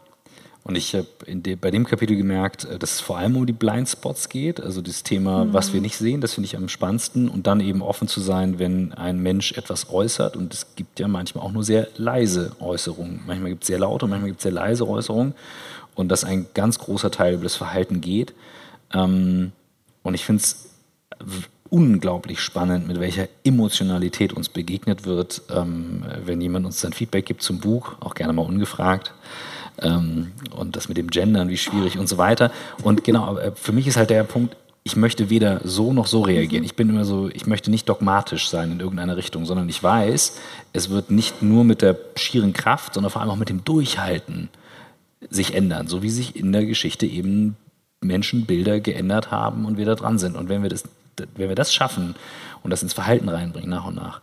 Und ich habe de, bei dem Kapitel gemerkt, äh, dass es vor allem um die Blindspots geht, also das Thema, mhm. was wir nicht sehen, das finde ich am spannendsten. Und dann eben offen zu sein, wenn ein Mensch etwas äußert. Und es gibt ja manchmal auch nur sehr leise Äußerungen. Manchmal gibt es sehr laute und manchmal gibt es sehr leise Äußerungen. Und dass ein ganz großer Teil über das Verhalten geht. Ähm, und ich finde es unglaublich spannend, mit welcher Emotionalität uns begegnet wird, ähm, wenn jemand uns dann Feedback gibt zum Buch, auch gerne mal ungefragt ähm, und das mit dem Gendern, wie schwierig und so weiter. Und genau, äh, für mich ist halt der Punkt, ich möchte weder so noch so reagieren. Ich bin immer so, ich möchte nicht dogmatisch sein in irgendeiner Richtung, sondern ich weiß, es wird nicht nur mit der schieren Kraft, sondern vor allem auch mit dem Durchhalten sich ändern, so wie sich in der Geschichte eben Menschen Bilder geändert haben und wir da dran sind. Und wenn wir das, wenn wir das schaffen und das ins Verhalten reinbringen nach und nach,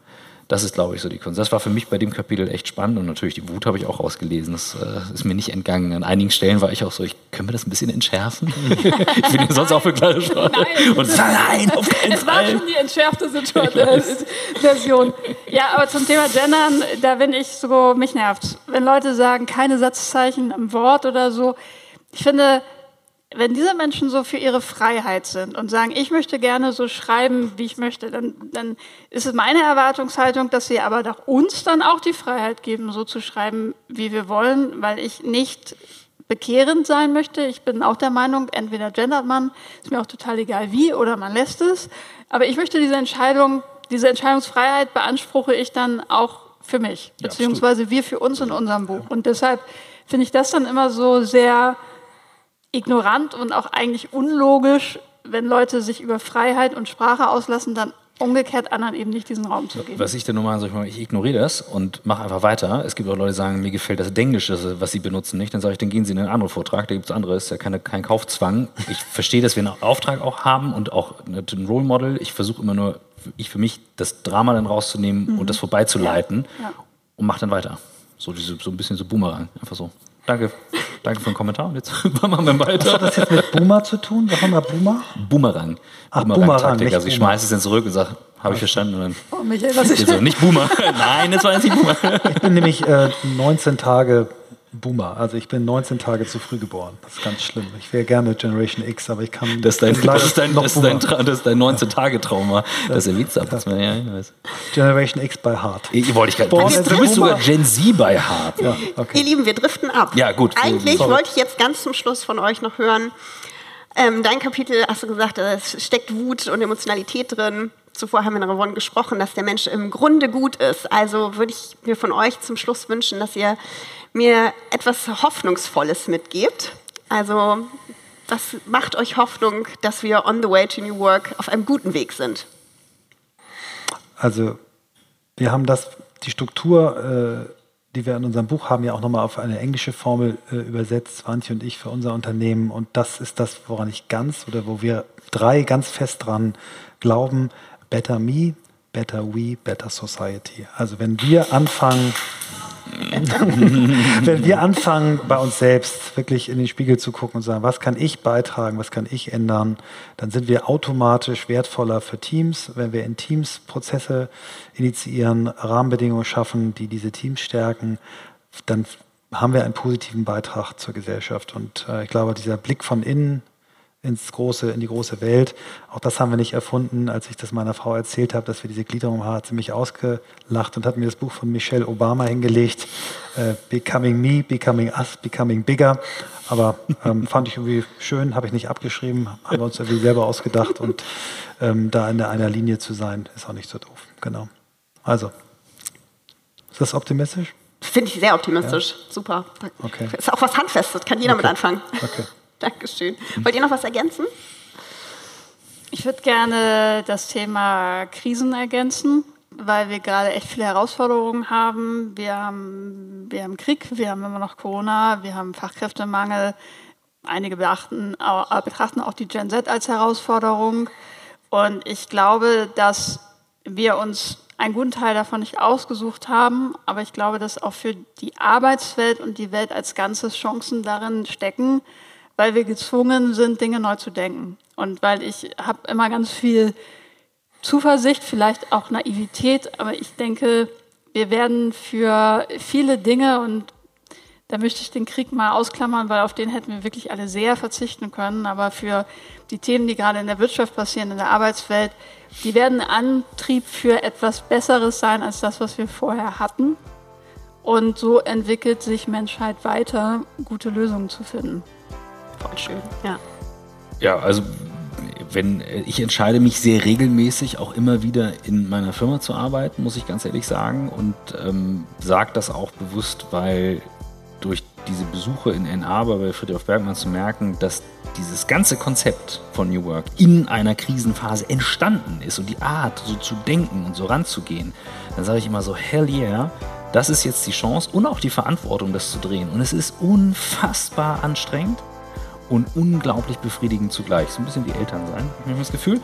das ist, glaube ich, so die Kunst. Das war für mich bei dem Kapitel echt spannend und natürlich die Wut habe ich auch rausgelesen. Das äh, ist mir nicht entgangen. An einigen Stellen war ich auch so, ich, können wir das ein bisschen entschärfen? ich bin ja sonst auch für kleine Sprache. Nein, und nein, auf keinen Es war schon die entschärfte Situation, Version. Ja, aber zum Thema Gendern, da bin ich so, mich nervt. Wenn Leute sagen, keine Satzzeichen im Wort oder so. Ich finde, wenn diese Menschen so für ihre Freiheit sind und sagen, ich möchte gerne so schreiben, wie ich möchte, dann, dann ist es meine Erwartungshaltung, dass sie aber doch uns dann auch die Freiheit geben, so zu schreiben, wie wir wollen, weil ich nicht bekehrend sein möchte. Ich bin auch der Meinung, entweder gendert man, ist mir auch total egal wie, oder man lässt es. Aber ich möchte diese Entscheidung, diese Entscheidungsfreiheit beanspruche ich dann auch für mich, beziehungsweise wir für uns in unserem Buch. Und deshalb finde ich das dann immer so sehr ignorant und auch eigentlich unlogisch, wenn Leute sich über Freiheit und Sprache auslassen, dann umgekehrt anderen eben nicht diesen Raum zu geben. Was ich dann nur mache, ich, ich ignoriere das und mache einfach weiter. Es gibt auch Leute, die sagen, mir gefällt das Englische, was sie benutzen, nicht. Dann sage ich, dann gehen sie in einen anderen Vortrag, da gibt es andere, ist ja keine, kein Kaufzwang. Ich verstehe, dass wir einen Auftrag auch haben und auch ein Role Model. Ich versuche immer nur, ich für mich, das Drama dann rauszunehmen mhm. und das vorbeizuleiten ja. Ja. und mache dann weiter. So, diese, so ein bisschen so Boomerang, einfach so. Danke. Danke für den Kommentar. Und jetzt machen wir weiter. Was hat das jetzt mit Boomer zu tun? Was haben wir Boomer? Boomerang. Ach, Boomerang. Boomerang also ich schmeiße es dann zurück und sage, habe ich verstanden. Und dann oh, Michael, was ist so, Nicht Boomer. Nein, das war jetzt nicht Boomer. Ich bin nämlich äh, 19 Tage Boomer. Also ich bin 19 Tage zu früh geboren. Das ist ganz schlimm. Ich wäre gerne Generation X, aber ich kann. Das ist dein, das ist dein, das ist dein, dein 19-Tage-Trauma. Das, das erwähnt ab. Ja. Ja, Generation X bei Heart. Ich, wollte ich gerade. Du bist sogar Gen Z bei Heart. Ja, okay. Ihr Lieben, wir driften ab. Ja, gut. Eigentlich Sorry. wollte ich jetzt ganz zum Schluss von euch noch hören. Ähm, dein Kapitel, hast du gesagt, es steckt Wut und Emotionalität drin. Zuvor haben wir darüber gesprochen, dass der Mensch im Grunde gut ist. Also würde ich mir von euch zum Schluss wünschen, dass ihr mir etwas Hoffnungsvolles mitgebt. Also was macht euch Hoffnung, dass wir on the way to New Work auf einem guten Weg sind? Also wir haben das, die Struktur, äh, die wir in unserem Buch haben, ja auch nochmal auf eine englische Formel äh, übersetzt, Swantje und ich, für unser Unternehmen. Und das ist das, woran ich ganz oder wo wir drei ganz fest dran glauben. Better Me, Better We, Better Society. Also wenn wir anfangen, wenn wir anfangen, bei uns selbst wirklich in den Spiegel zu gucken und sagen, was kann ich beitragen, was kann ich ändern, dann sind wir automatisch wertvoller für Teams. Wenn wir in Teams Prozesse initiieren, Rahmenbedingungen schaffen, die diese Teams stärken, dann haben wir einen positiven Beitrag zur Gesellschaft. Und äh, ich glaube, dieser Blick von innen ins große, in die große Welt. Auch das haben wir nicht erfunden. Als ich das meiner Frau erzählt habe, dass wir diese Gliederung haben, hat sie mich ausgelacht und hat mir das Buch von Michelle Obama hingelegt. Äh, Becoming Me, Becoming Us, Becoming Bigger. Aber ähm, fand ich irgendwie schön, habe ich nicht abgeschrieben, haben wir uns irgendwie selber ausgedacht und ähm, da in einer Linie zu sein, ist auch nicht so doof. Genau. Also, ist das optimistisch? Finde ich sehr optimistisch. Ja? Super. Okay. Ist auch was Handfestes, kann jeder okay. mit anfangen. Okay. Dankeschön. Wollt ihr noch was ergänzen? Ich würde gerne das Thema Krisen ergänzen, weil wir gerade echt viele Herausforderungen haben. Wir haben, wir haben Krieg, wir haben immer noch Corona, wir haben Fachkräftemangel. Einige betrachten auch die Gen Z als Herausforderung. Und ich glaube, dass wir uns einen guten Teil davon nicht ausgesucht haben, aber ich glaube, dass auch für die Arbeitswelt und die Welt als Ganzes Chancen darin stecken, weil wir gezwungen sind, Dinge neu zu denken. Und weil ich habe immer ganz viel Zuversicht, vielleicht auch Naivität, aber ich denke, wir werden für viele Dinge und da möchte ich den Krieg mal ausklammern, weil auf den hätten wir wirklich alle sehr verzichten können. Aber für die Themen, die gerade in der Wirtschaft passieren, in der Arbeitswelt, die werden Antrieb für etwas Besseres sein als das, was wir vorher hatten. Und so entwickelt sich Menschheit weiter, gute Lösungen zu finden. Voll schön, ja. Ja, also wenn ich entscheide mich sehr regelmäßig auch immer wieder in meiner Firma zu arbeiten, muss ich ganz ehrlich sagen und ähm, sage das auch bewusst, weil durch diese Besuche in NA bei Friedrich Bergmann zu merken, dass dieses ganze Konzept von New Work in einer Krisenphase entstanden ist und die Art, so zu denken und so ranzugehen, dann sage ich immer so, hell yeah, das ist jetzt die Chance und auch die Verantwortung, das zu drehen. Und es ist unfassbar anstrengend und unglaublich befriedigend zugleich. So ein bisschen wie Eltern sein, habe ich das Gefühl.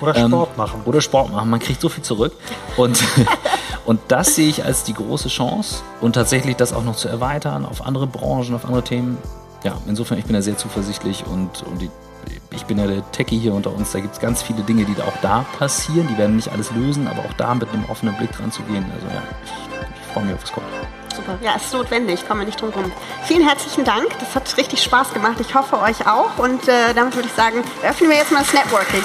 Oder Sport ähm, machen. Oder Sport machen. Man kriegt so viel zurück. Und, und das sehe ich als die große Chance und tatsächlich das auch noch zu erweitern auf andere Branchen, auf andere Themen. Ja, insofern, ich bin da sehr zuversichtlich und, und die, ich bin ja der Techie hier unter uns. Da gibt es ganz viele Dinge, die auch da passieren. Die werden nicht alles lösen, aber auch da mit einem offenen Blick dran zu gehen. Also ja, ich, ich freue mich auf was kommt. Super. Ja, es ist notwendig, kommen wir nicht drum rum. Vielen herzlichen Dank. Das hat richtig Spaß gemacht. Ich hoffe euch auch. Und äh, damit würde ich sagen, öffnen wir jetzt mal das Networking.